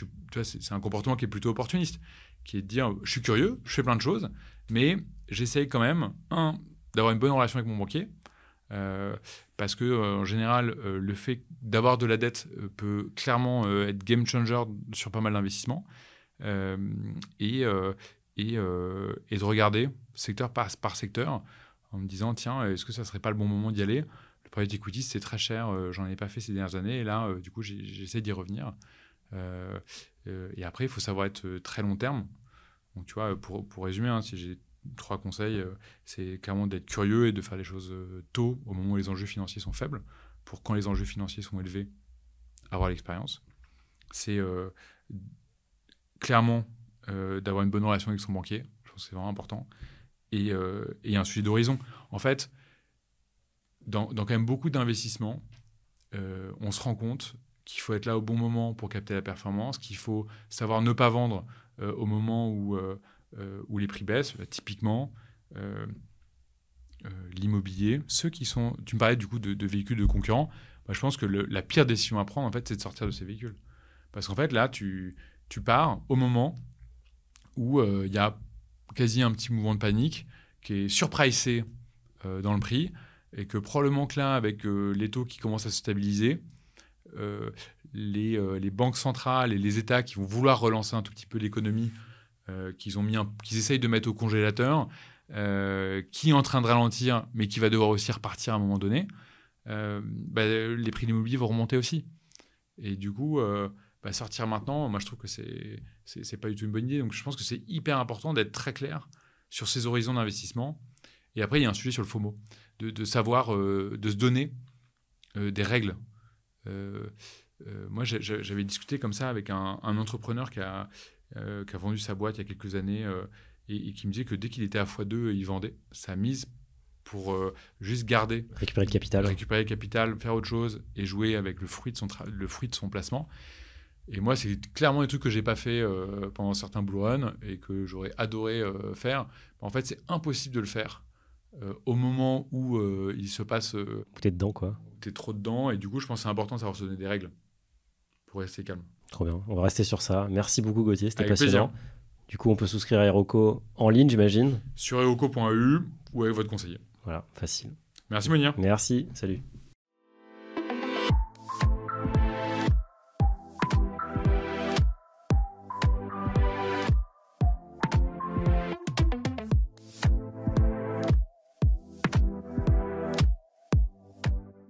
c'est un comportement qui est plutôt opportuniste, qui est de dire, je suis curieux, je fais plein de choses, mais j'essaye quand même, un, d'avoir une bonne relation avec mon banquier, parce que en général, le fait d'avoir de la dette peut clairement être game changer sur pas mal d'investissements. et, euh, de regarder secteur par, secteur en me disant tiens, est-ce que ça serait pas le bon moment d'y aller Le private c'est très cher, euh, j'en ai pas fait ces dernières années, et là, euh, du coup, j'essaie d'y revenir. et après, il faut savoir être très long terme. Donc, tu vois, pour, pour résumer, hein, si j'ai trois conseils, c'est clairement d'être curieux et de faire les choses tôt, au moment où les enjeux financiers sont faibles, pour quand les enjeux financiers sont élevés, avoir l'expérience. C'est clairement euh, d'avoir une bonne relation avec son banquier. Je pense que c'est vraiment important. Et, euh, et un sujet d'horizon. En fait, dans, quand même beaucoup d'investissements, euh, on se rend compte qu'il faut être là au bon moment pour capter la performance, qu'il faut savoir ne pas vendre au moment où, où les prix baissent. typiquement, l'immobilier, ceux qui sont... Tu me parlais du coup de, véhicules de concurrents. Moi, je pense que la pire décision à prendre, en fait, c'est de sortir de ces véhicules. Parce qu'en fait, là, tu, tu pars au moment où il euh, y a quasi un petit mouvement de panique qui est surpricé euh, dans le prix et que probablement que là, avec euh, les taux qui commencent à se stabiliser, les, les, banques centrales et les États qui vont vouloir relancer un tout petit peu l'économie, qu'ils ont mis, qu'ils essayent de mettre au congélateur, qui est en train de ralentir, mais qui va devoir aussi repartir à un moment donné, bah, les prix de l'immobilier vont remonter aussi. Et du coup, bah, sortir maintenant, moi je trouve que c'est c'est pas du tout une bonne idée. Donc je pense que c'est hyper important d'être très clair sur ses horizons d'investissement. Et après, il y a un sujet sur le FOMO, de, de savoir, euh, de se donner euh, des règles. Euh, moi, j'avais discuté comme ça avec un, un entrepreneur qui a, qui a, vendu sa boîte il y a quelques années et, qui me disait que dès qu'il était à x2, il vendait sa mise pour juste garder. Récupérer le capital. Récupérer le capital, faire autre chose et jouer avec le fruit de son, le fruit de son placement. Et moi, c'est clairement des trucs que j'ai pas fait euh, pendant certains Blue Run et que j'aurais adoré euh, faire. En fait, c'est impossible de le faire euh, au moment où il se passe. où t'es dedans, quoi. T'es trop dedans. Et du coup, je pense que c'est important de savoir se donner des règles pour rester calme. Trop bien. On va rester sur ça. Merci beaucoup, Gauthier. C'était passionnant. Du coup, on peut souscrire à Heroco en ligne, j'imagine Sur heroco.eu ou avec votre conseiller. Voilà, facile. Merci, Monia. Merci. Salut.